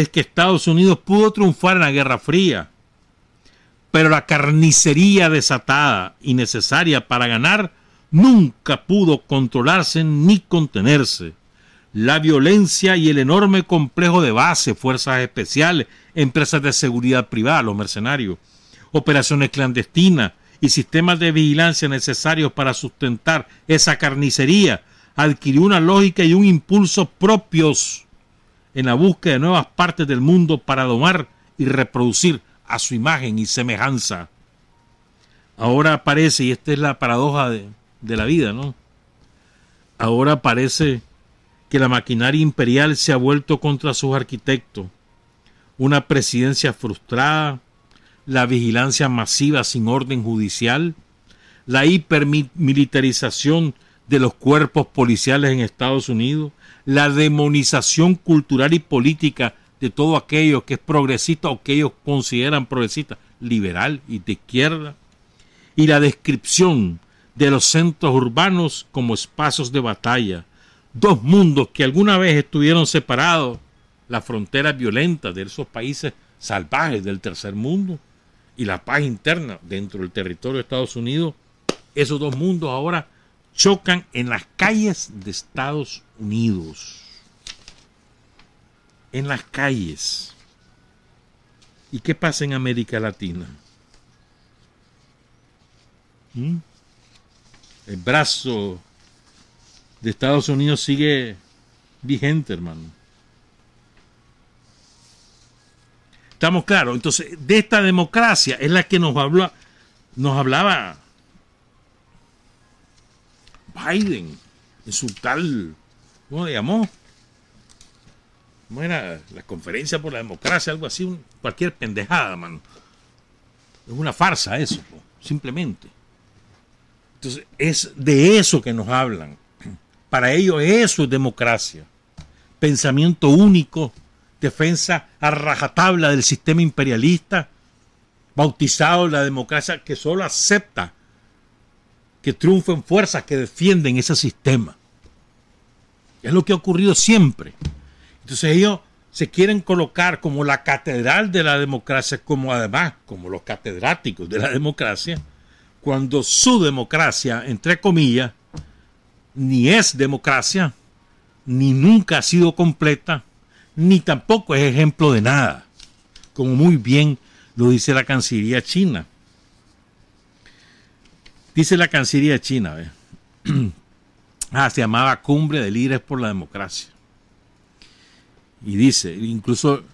es que Estados Unidos pudo triunfar en la Guerra Fría, pero la carnicería desatada y necesaria para ganar nunca pudo controlarse ni contenerse. La violencia y el enorme complejo de base, fuerzas especiales, empresas de seguridad privada, los mercenarios, operaciones clandestinas y sistemas de vigilancia necesarios para sustentar esa carnicería, adquirió una lógica y un impulso propios en la búsqueda de nuevas partes del mundo para domar y reproducir a su imagen y semejanza. Ahora aparece, y esta es la paradoja de, de la vida, ¿no? Ahora aparece que la maquinaria imperial se ha vuelto contra sus arquitectos, una presidencia frustrada, la vigilancia masiva sin orden judicial, la hipermilitarización de los cuerpos policiales en Estados Unidos, la demonización cultural y política de todo aquello que es progresista o que ellos consideran progresista, liberal y de izquierda, y la descripción de los centros urbanos como espacios de batalla, dos mundos que alguna vez estuvieron separados, las fronteras violentas de esos países salvajes del tercer mundo y la paz interna dentro del territorio de Estados Unidos, esos dos mundos ahora chocan en las calles de Estados Unidos. En las calles. ¿Y qué pasa en América Latina? ¿Mm? El brazo de Estados Unidos sigue vigente, hermano. Estamos claros. Entonces, de esta democracia es la que nos nos hablaba Biden en su tal, ¿cómo le llamó? ¿Cómo era? La conferencia por la democracia, algo así, cualquier pendejada, hermano. Es una farsa eso, simplemente. Entonces, es de eso que nos hablan. <clears throat> Para ellos eso es democracia. Pensamiento único, defensa a rajatabla del sistema imperialista, bautizado la democracia que solo acepta que triunfen fuerzas que defienden ese sistema. Es lo que ha ocurrido siempre. Entonces ellos se quieren colocar como la catedral de la democracia, como además como los catedráticos de la democracia, cuando su democracia, entre comillas, ni es democracia, ni nunca ha sido completa, ni tampoco es ejemplo de nada, como muy bien lo dice la Cancillería china. Dice la Cancillería china, <clears throat> ah, se llamaba Cumbre de Líderes por la Democracia. Y dice, incluso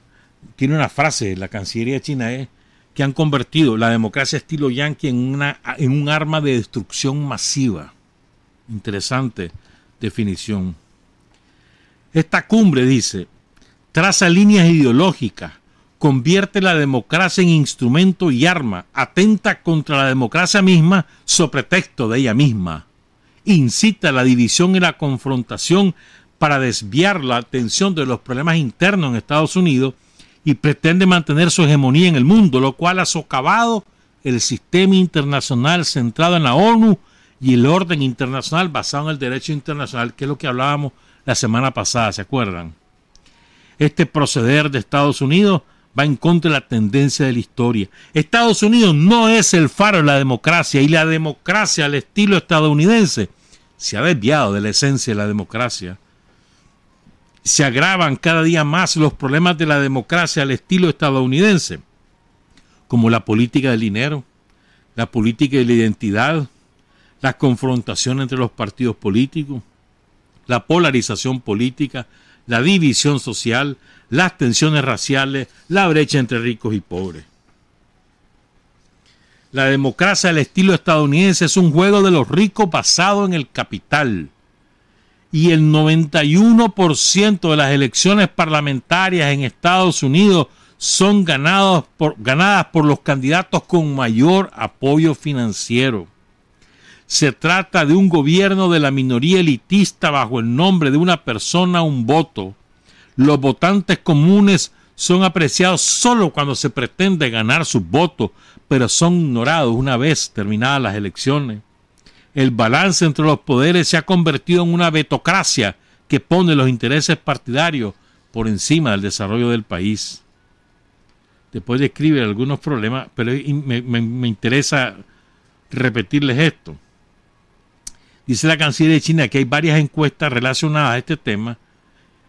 tiene una frase, la Cancillería china es que han convertido la democracia estilo yankee en, una, en un arma de destrucción masiva. Interesante definición. Esta cumbre, dice, traza líneas ideológicas, convierte la democracia en instrumento y arma, atenta contra la democracia misma sobre pretexto de ella misma, incita la división y la confrontación para desviar la atención de los problemas internos en Estados Unidos y pretende mantener su hegemonía en el mundo, lo cual ha socavado el sistema internacional centrado en la ONU y el orden internacional basado en el derecho internacional, que es lo que hablábamos la semana pasada, ¿se acuerdan? Este proceder de Estados Unidos va en contra de la tendencia de la historia. Estados Unidos no es el faro de la democracia y la democracia al estilo estadounidense se ha desviado de la esencia de la democracia se agravan cada día más los problemas de la democracia al estilo estadounidense, como la política del dinero, la política de la identidad, la confrontación entre los partidos políticos, la polarización política, la división social, las tensiones raciales, la brecha entre ricos y pobres. La democracia al estilo estadounidense es un juego de los ricos basado en el capital y el 91% de las elecciones parlamentarias en Estados Unidos son ganadas por, ganadas por los candidatos con mayor apoyo financiero. Se trata de un gobierno de la minoría elitista bajo el nombre de una persona, un voto. Los votantes comunes son apreciados solo cuando se pretende ganar sus votos, pero son ignorados una vez terminadas las elecciones el balance entre los poderes se ha convertido en una vetocracia que pone los intereses partidarios por encima del desarrollo del país. Después describe algunos problemas, pero me, interesa repetirles esto. Dice la canciller de China que hay varias encuestas relacionadas a este tema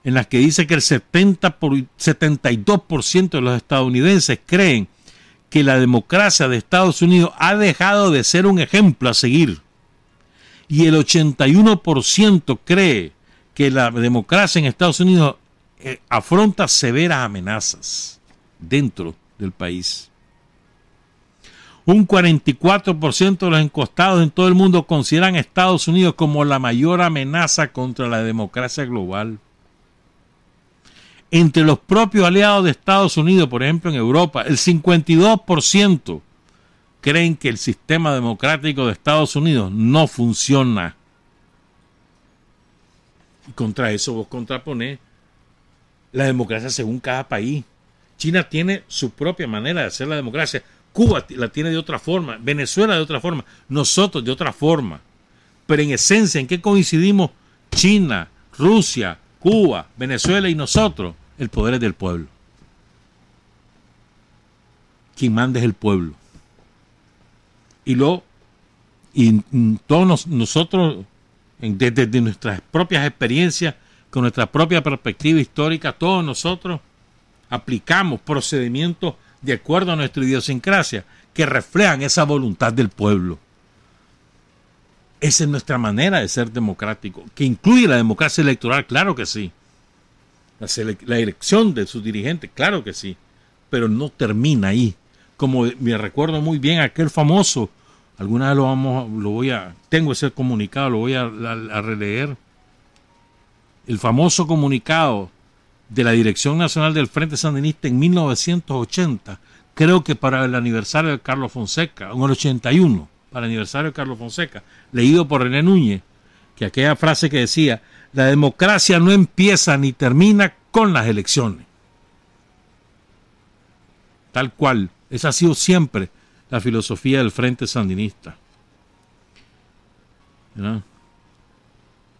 en las que dice que el 70 por, 72% de los estadounidenses creen que la democracia de Estados Unidos ha dejado de ser un ejemplo a seguir y el 81% cree que la democracia en Estados Unidos eh, afronta severas amenazas dentro del país. Un 44% de los encostados en todo el mundo consideran a Estados Unidos como la mayor amenaza contra la democracia global. Entre los propios aliados de Estados Unidos, por ejemplo en Europa, el 52% creen que el sistema democrático de Estados Unidos no funciona. Y contra eso vos contraponés la democracia según cada país. China tiene su propia manera de hacer la democracia. Cuba la tiene de otra forma. Venezuela de otra forma. Nosotros de otra forma. Pero en esencia, ¿en qué coincidimos? China, Rusia, Cuba, Venezuela y nosotros. El poder es del pueblo. Quien manda es el pueblo. Y lo todos nosotros desde, nuestras propias experiencias con nuestra propia perspectiva histórica todos nosotros aplicamos procedimientos de acuerdo a nuestra idiosincrasia que reflejan esa voluntad del pueblo. Esa es nuestra manera de ser democrático que incluye la democracia electoral claro que sí la, elección de sus dirigentes claro que sí pero no termina ahí. Como me recuerdo muy bien aquel famoso, alguna vez lo vamos, lo voy a, tengo ese comunicado, lo voy a, releer, el famoso comunicado de la Dirección Nacional del Frente Sandinista en 1980, creo que para el aniversario de Carlos Fonseca, en el 81, para el aniversario de Carlos Fonseca, leído por René Núñez, que aquella frase que decía, la democracia no empieza ni termina con las elecciones. Tal cual esa ha sido siempre la filosofía del Frente Sandinista.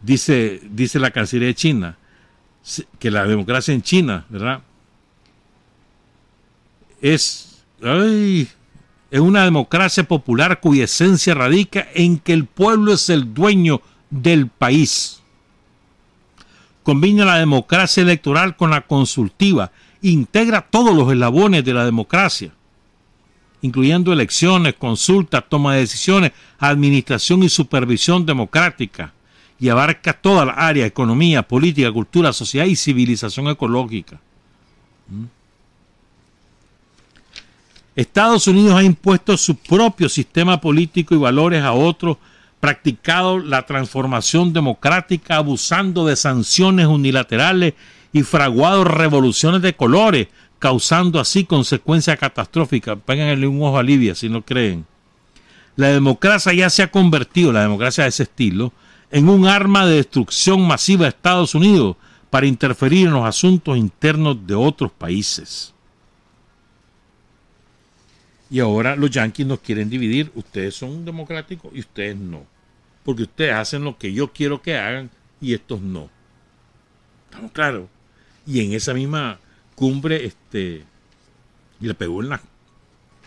Dice, dice la Cancillería de China que la democracia en China, ¿verdad? Es, es una democracia popular cuya esencia radica en que el pueblo es el dueño del país. Combina la democracia electoral con la consultiva, integra todos los eslabones de la democracia, incluyendo elecciones, consultas, toma de decisiones, administración y supervisión democrática, y abarca toda la área, economía, política, cultura, sociedad y civilización ecológica. ¿Mm? Estados Unidos ha impuesto su propio sistema político y valores a otros, practicado la transformación democrática abusando de sanciones unilaterales y fraguado revoluciones de colores, causando así consecuencias catastróficas. Péganle un ojo a Libia si no creen. La democracia ya se ha convertido, la democracia de ese estilo, en un arma de destrucción masiva de Estados Unidos para interferir en los asuntos internos de otros países. Y ahora los yanquis nos quieren dividir. Ustedes son democráticos y ustedes no. Porque ustedes hacen lo que yo quiero que hagan y estos no. ¿Estamos claros? Y en esa misma cumbre, este, le pegó en la,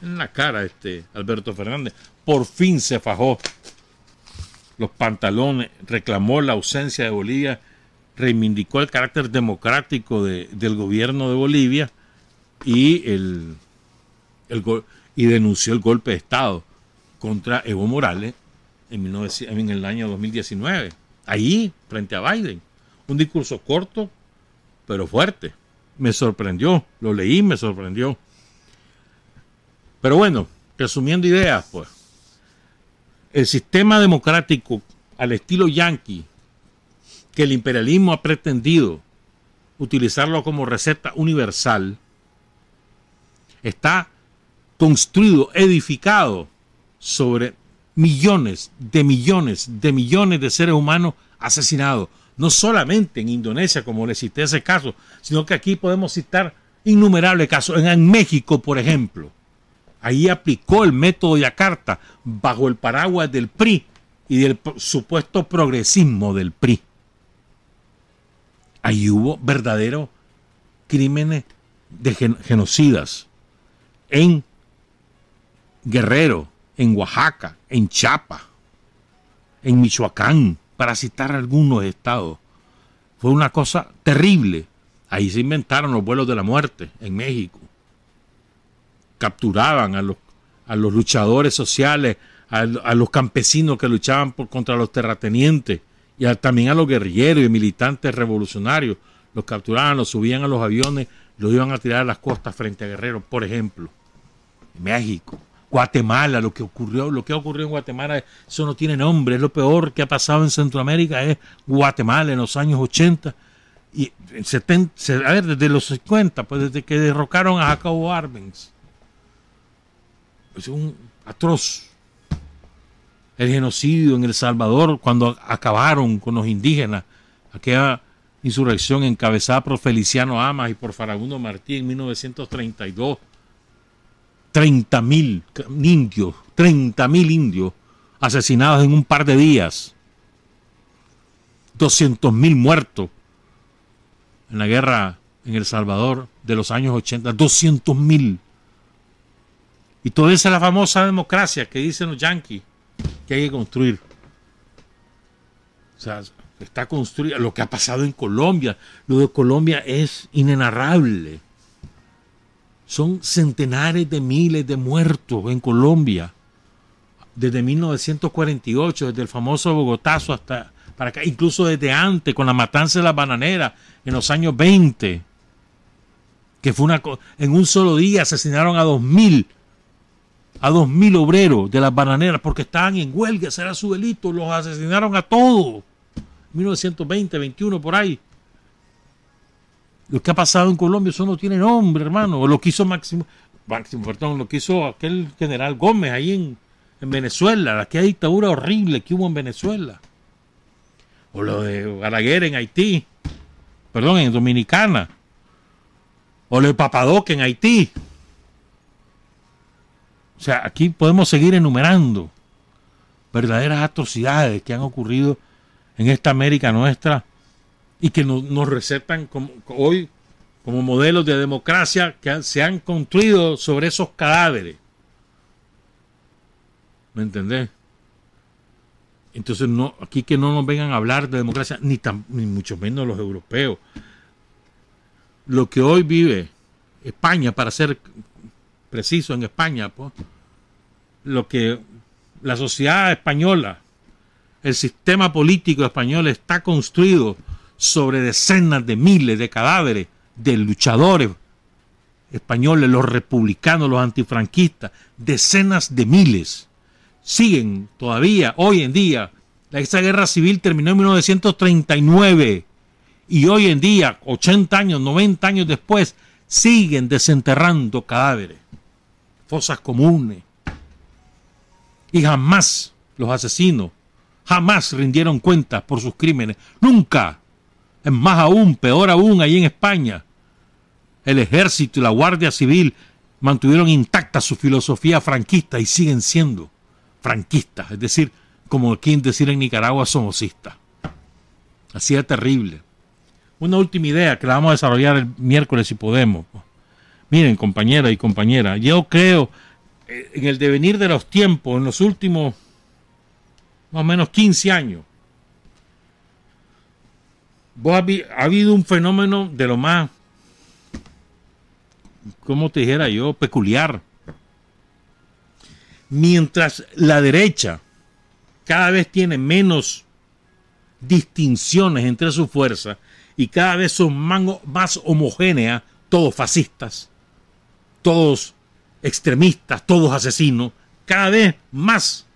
en la cara este Alberto Fernández. Por fin se fajó los pantalones, reclamó la ausencia de Bolivia, reivindicó el carácter democrático del gobierno de Bolivia y, el, y denunció el golpe de Estado contra Evo Morales en, el año 2019, ahí, frente a Biden. Un discurso corto, pero fuerte. Me sorprendió, lo leí, me sorprendió. Pero bueno, resumiendo ideas, pues el sistema democrático al estilo yanqui, que el imperialismo ha pretendido utilizarlo como receta universal, está construido, edificado sobre millones de millones de millones de seres humanos asesinados. No solamente en Indonesia, como le cité ese caso, sino que aquí podemos citar innumerables casos. En, México, por ejemplo, Ahí aplicó el método Yakarta bajo el paraguas del PRI y del supuesto progresismo del PRI. Ahí hubo verdaderos crímenes de genocidas en Guerrero, en Oaxaca, en Chiapas, en Michoacán, para citar algunos estados. Fue una cosa terrible. Ahí se inventaron los vuelos de la muerte en México capturaban a los, a los luchadores sociales, a, los campesinos que luchaban contra los terratenientes y también a los guerrilleros y militantes revolucionarios. Los capturaban, los subían a los aviones, los iban a tirar a las costas frente a guerreros, por ejemplo. México, Guatemala, lo que ocurrió, lo que ocurrió en Guatemala, eso no tiene nombre, es lo peor que ha pasado en Centroamérica, es Guatemala en los años 80 y 70, a ver, desde los 50, pues desde que derrocaron a Jacobo Arbenz es un atroz. El genocidio en El Salvador, cuando acabaron con los indígenas, aquella insurrección encabezada por Feliciano Amas y por Farabundo Martí en 1932. 30 mil indios, 30 mil indios asesinados en un par de días. 200 mil muertos en la guerra en El Salvador de los años 80. 200 mil. Y toda esa es la famosa democracia que dicen los yanquis que hay que construir. O sea, está construida. Lo que ha pasado en Colombia, lo de Colombia es inenarrable. Son centenares de miles de muertos en Colombia. Desde 1948, desde el famoso Bogotazo hasta para acá, incluso desde antes, con la matanza de las bananeras en los años 20, que fue una en un solo día asesinaron a dos mil a dos mil obreros de las bananeras porque estaban en huelga, ese era su delito, los asesinaron a todos. 1920, 21, por ahí. Lo que ha pasado en Colombia, eso no tiene nombre, hermano. O lo que hizo Máximo, Máximo, perdón, lo que hizo aquel general Gómez ahí en, en Venezuela, aquella dictadura horrible que hubo en Venezuela. O lo de Galaguer en Haití, perdón, en Dominicana. O lo de Papadoque en Haití. O sea, aquí podemos seguir enumerando verdaderas atrocidades que han ocurrido en esta América nuestra y que nos, recetan como, hoy como modelos de democracia que se han construido sobre esos cadáveres. ¿Me entendés? Entonces, no, aquí que no nos vengan a hablar de democracia, ni, tan, ni mucho menos los europeos. Lo que hoy vive España, para ser preciso en España, pues, lo que la sociedad española, el sistema político español está construido sobre decenas de miles de cadáveres de luchadores españoles, los republicanos, los antifranquistas, decenas de miles siguen todavía hoy en día. Esa guerra civil terminó en 1939 y hoy en día, 80 años, 90 años después, siguen desenterrando cadáveres, fosas comunes. Y jamás los asesinos, jamás rindieron cuentas por sus crímenes. Nunca. Es más aún, peor aún, ahí en España. El ejército y la Guardia Civil mantuvieron intacta su filosofía franquista y siguen siendo franquistas, es decir, como aquí decir en Nicaragua, somosistas. Así de terrible. Una última idea que la vamos a desarrollar el miércoles si podemos. Miren, compañeras y compañeras, yo creo eh, en el devenir de los tiempos, en los últimos más o menos 15 años, ha habido un fenómeno de lo más, ¿cómo te dijera yo?, peculiar mientras la derecha cada vez tiene menos distinciones entre sus fuerzas y cada vez son más, homogéneas, todos fascistas, todos extremistas, todos asesinos, cada vez más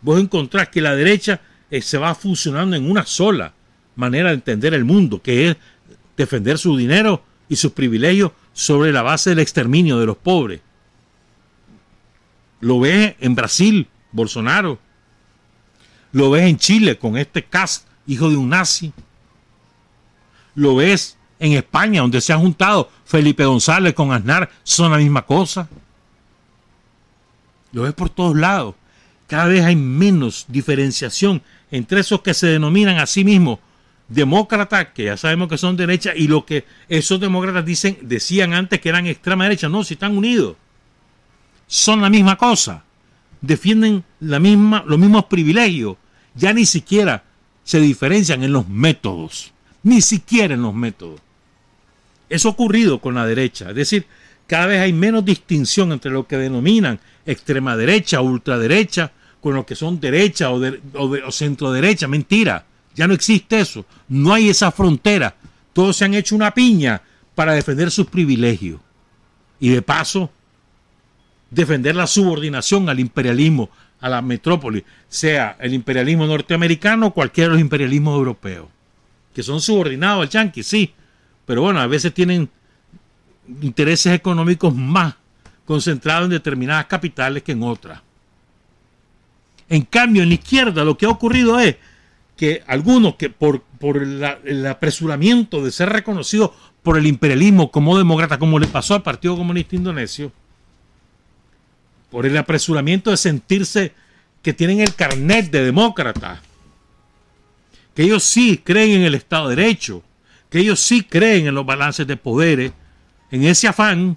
vos encontrás que la derecha eh, se va fusionando en una sola manera de entender el mundo, que es defender su dinero y sus privilegios sobre la base del exterminio de los pobres. Lo ves en Brasil, Bolsonaro. Lo ves en Chile con este Cast, hijo de un nazi. Lo ves en España, donde se han juntado Felipe González con Aznar, son la misma cosa. Lo ves por todos lados. Cada vez hay menos diferenciación entre esos que se denominan a sí mismos demócratas, que ya sabemos que son derecha, y lo que esos demócratas dicen, decían antes que eran extrema derecha. No, si están unidos son la misma cosa, defienden la misma, los mismos privilegios, ya ni siquiera se diferencian en los métodos, ni siquiera en los métodos. Eso ha ocurrido con la derecha, es decir, cada vez hay menos distinción entre lo que denominan extrema derecha, ultraderecha, con lo que son derecha o, o centro derecha. Mentira, ya no existe eso, no hay esa frontera. Todos se han hecho una piña para defender sus privilegios. Y de paso, defender la subordinación al imperialismo, a la metrópoli, sea el imperialismo norteamericano o cualquiera de los imperialismos europeos, que son subordinados al yanqui, sí, pero bueno, a veces tienen intereses económicos más concentrados en determinadas capitales que en otras. En cambio, en la izquierda lo que ha ocurrido es que algunos que por, por el apresuramiento de ser reconocidos por el imperialismo como demócrata, como le pasó al Partido Comunista Indonesio, por el apresuramiento de sentirse que tienen el carnet de demócrata, que ellos sí creen en el Estado de Derecho, que ellos sí creen en los balances de poderes, en ese afán,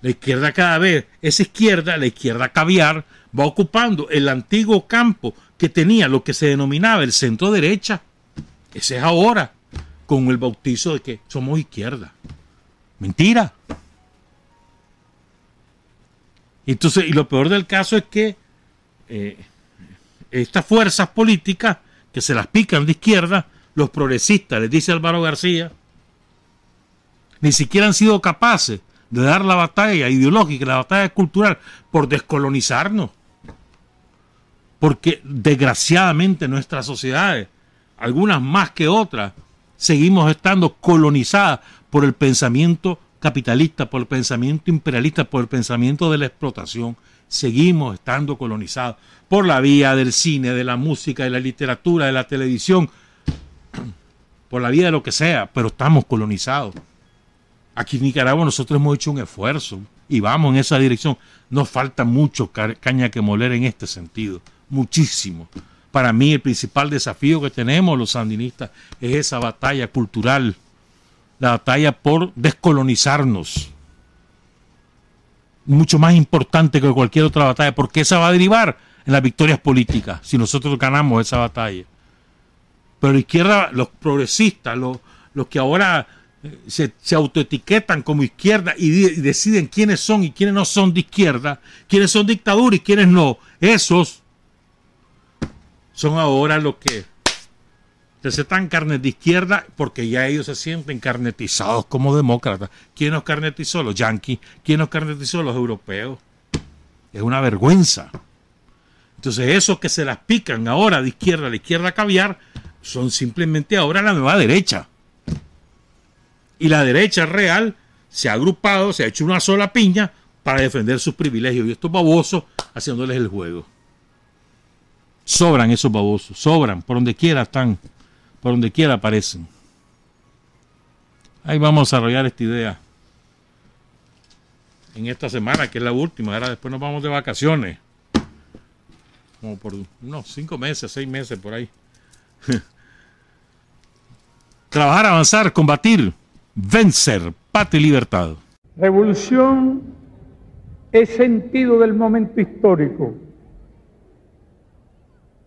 la izquierda cada vez, esa izquierda, la izquierda caviar, va ocupando el antiguo campo que tenía lo que se denominaba el centro derecha. Ese es ahora, con el bautizo de que somos izquierda. Mentira. Entonces, y lo peor del caso es que eh, estas fuerzas políticas que se las pican de izquierda, los progresistas, les dice Álvaro García, ni siquiera han sido capaces de dar la batalla ideológica, la batalla cultural, por descolonizarnos. Porque desgraciadamente nuestras sociedades, algunas más que otras, seguimos estando colonizadas por el pensamiento capitalista, por el pensamiento imperialista, por el pensamiento de la explotación, seguimos estando colonizados por la vía del cine, de la música, de la literatura, de la televisión, <clears throat> por la vía de lo que sea, pero estamos colonizados. Aquí en Nicaragua nosotros hemos hecho un esfuerzo y vamos en esa dirección. Nos falta mucho caña que moler en este sentido, muchísimo. Para mí el principal desafío que tenemos los sandinistas es esa batalla cultural la batalla por descolonizarnos. Mucho más importante que cualquier otra batalla, porque esa va a derivar en las victorias políticas, si nosotros ganamos esa batalla. Pero la izquierda, los progresistas, los, los que ahora eh, se, se, autoetiquetan como izquierda y, y, deciden quiénes son y quiénes no son de izquierda, quiénes son dictadura y quiénes no, esos son ahora los que recetan carnes de izquierda porque ya ellos se sienten carnetizados como demócratas. ¿Quién nos carnetizó? Los yanquis. ¿Quién nos carnetizó? Los europeos. Es una vergüenza. Entonces esos que se las pican ahora de izquierda a la izquierda caviar son simplemente ahora la nueva derecha. Y la derecha real se ha agrupado, se ha hecho una sola piña para defender sus privilegios y estos babosos haciéndoles el juego. Sobran esos babosos, sobran, por donde quiera están, por donde quiera aparecen. Ahí vamos a desarrollar esta idea en esta semana, que es la última. Ahora después nos vamos de vacaciones. Como por unos cinco meses, seis meses por ahí. <laughs> Trabajar, avanzar, combatir, vencer, pate y libertad. Revolución es sentido del momento histórico.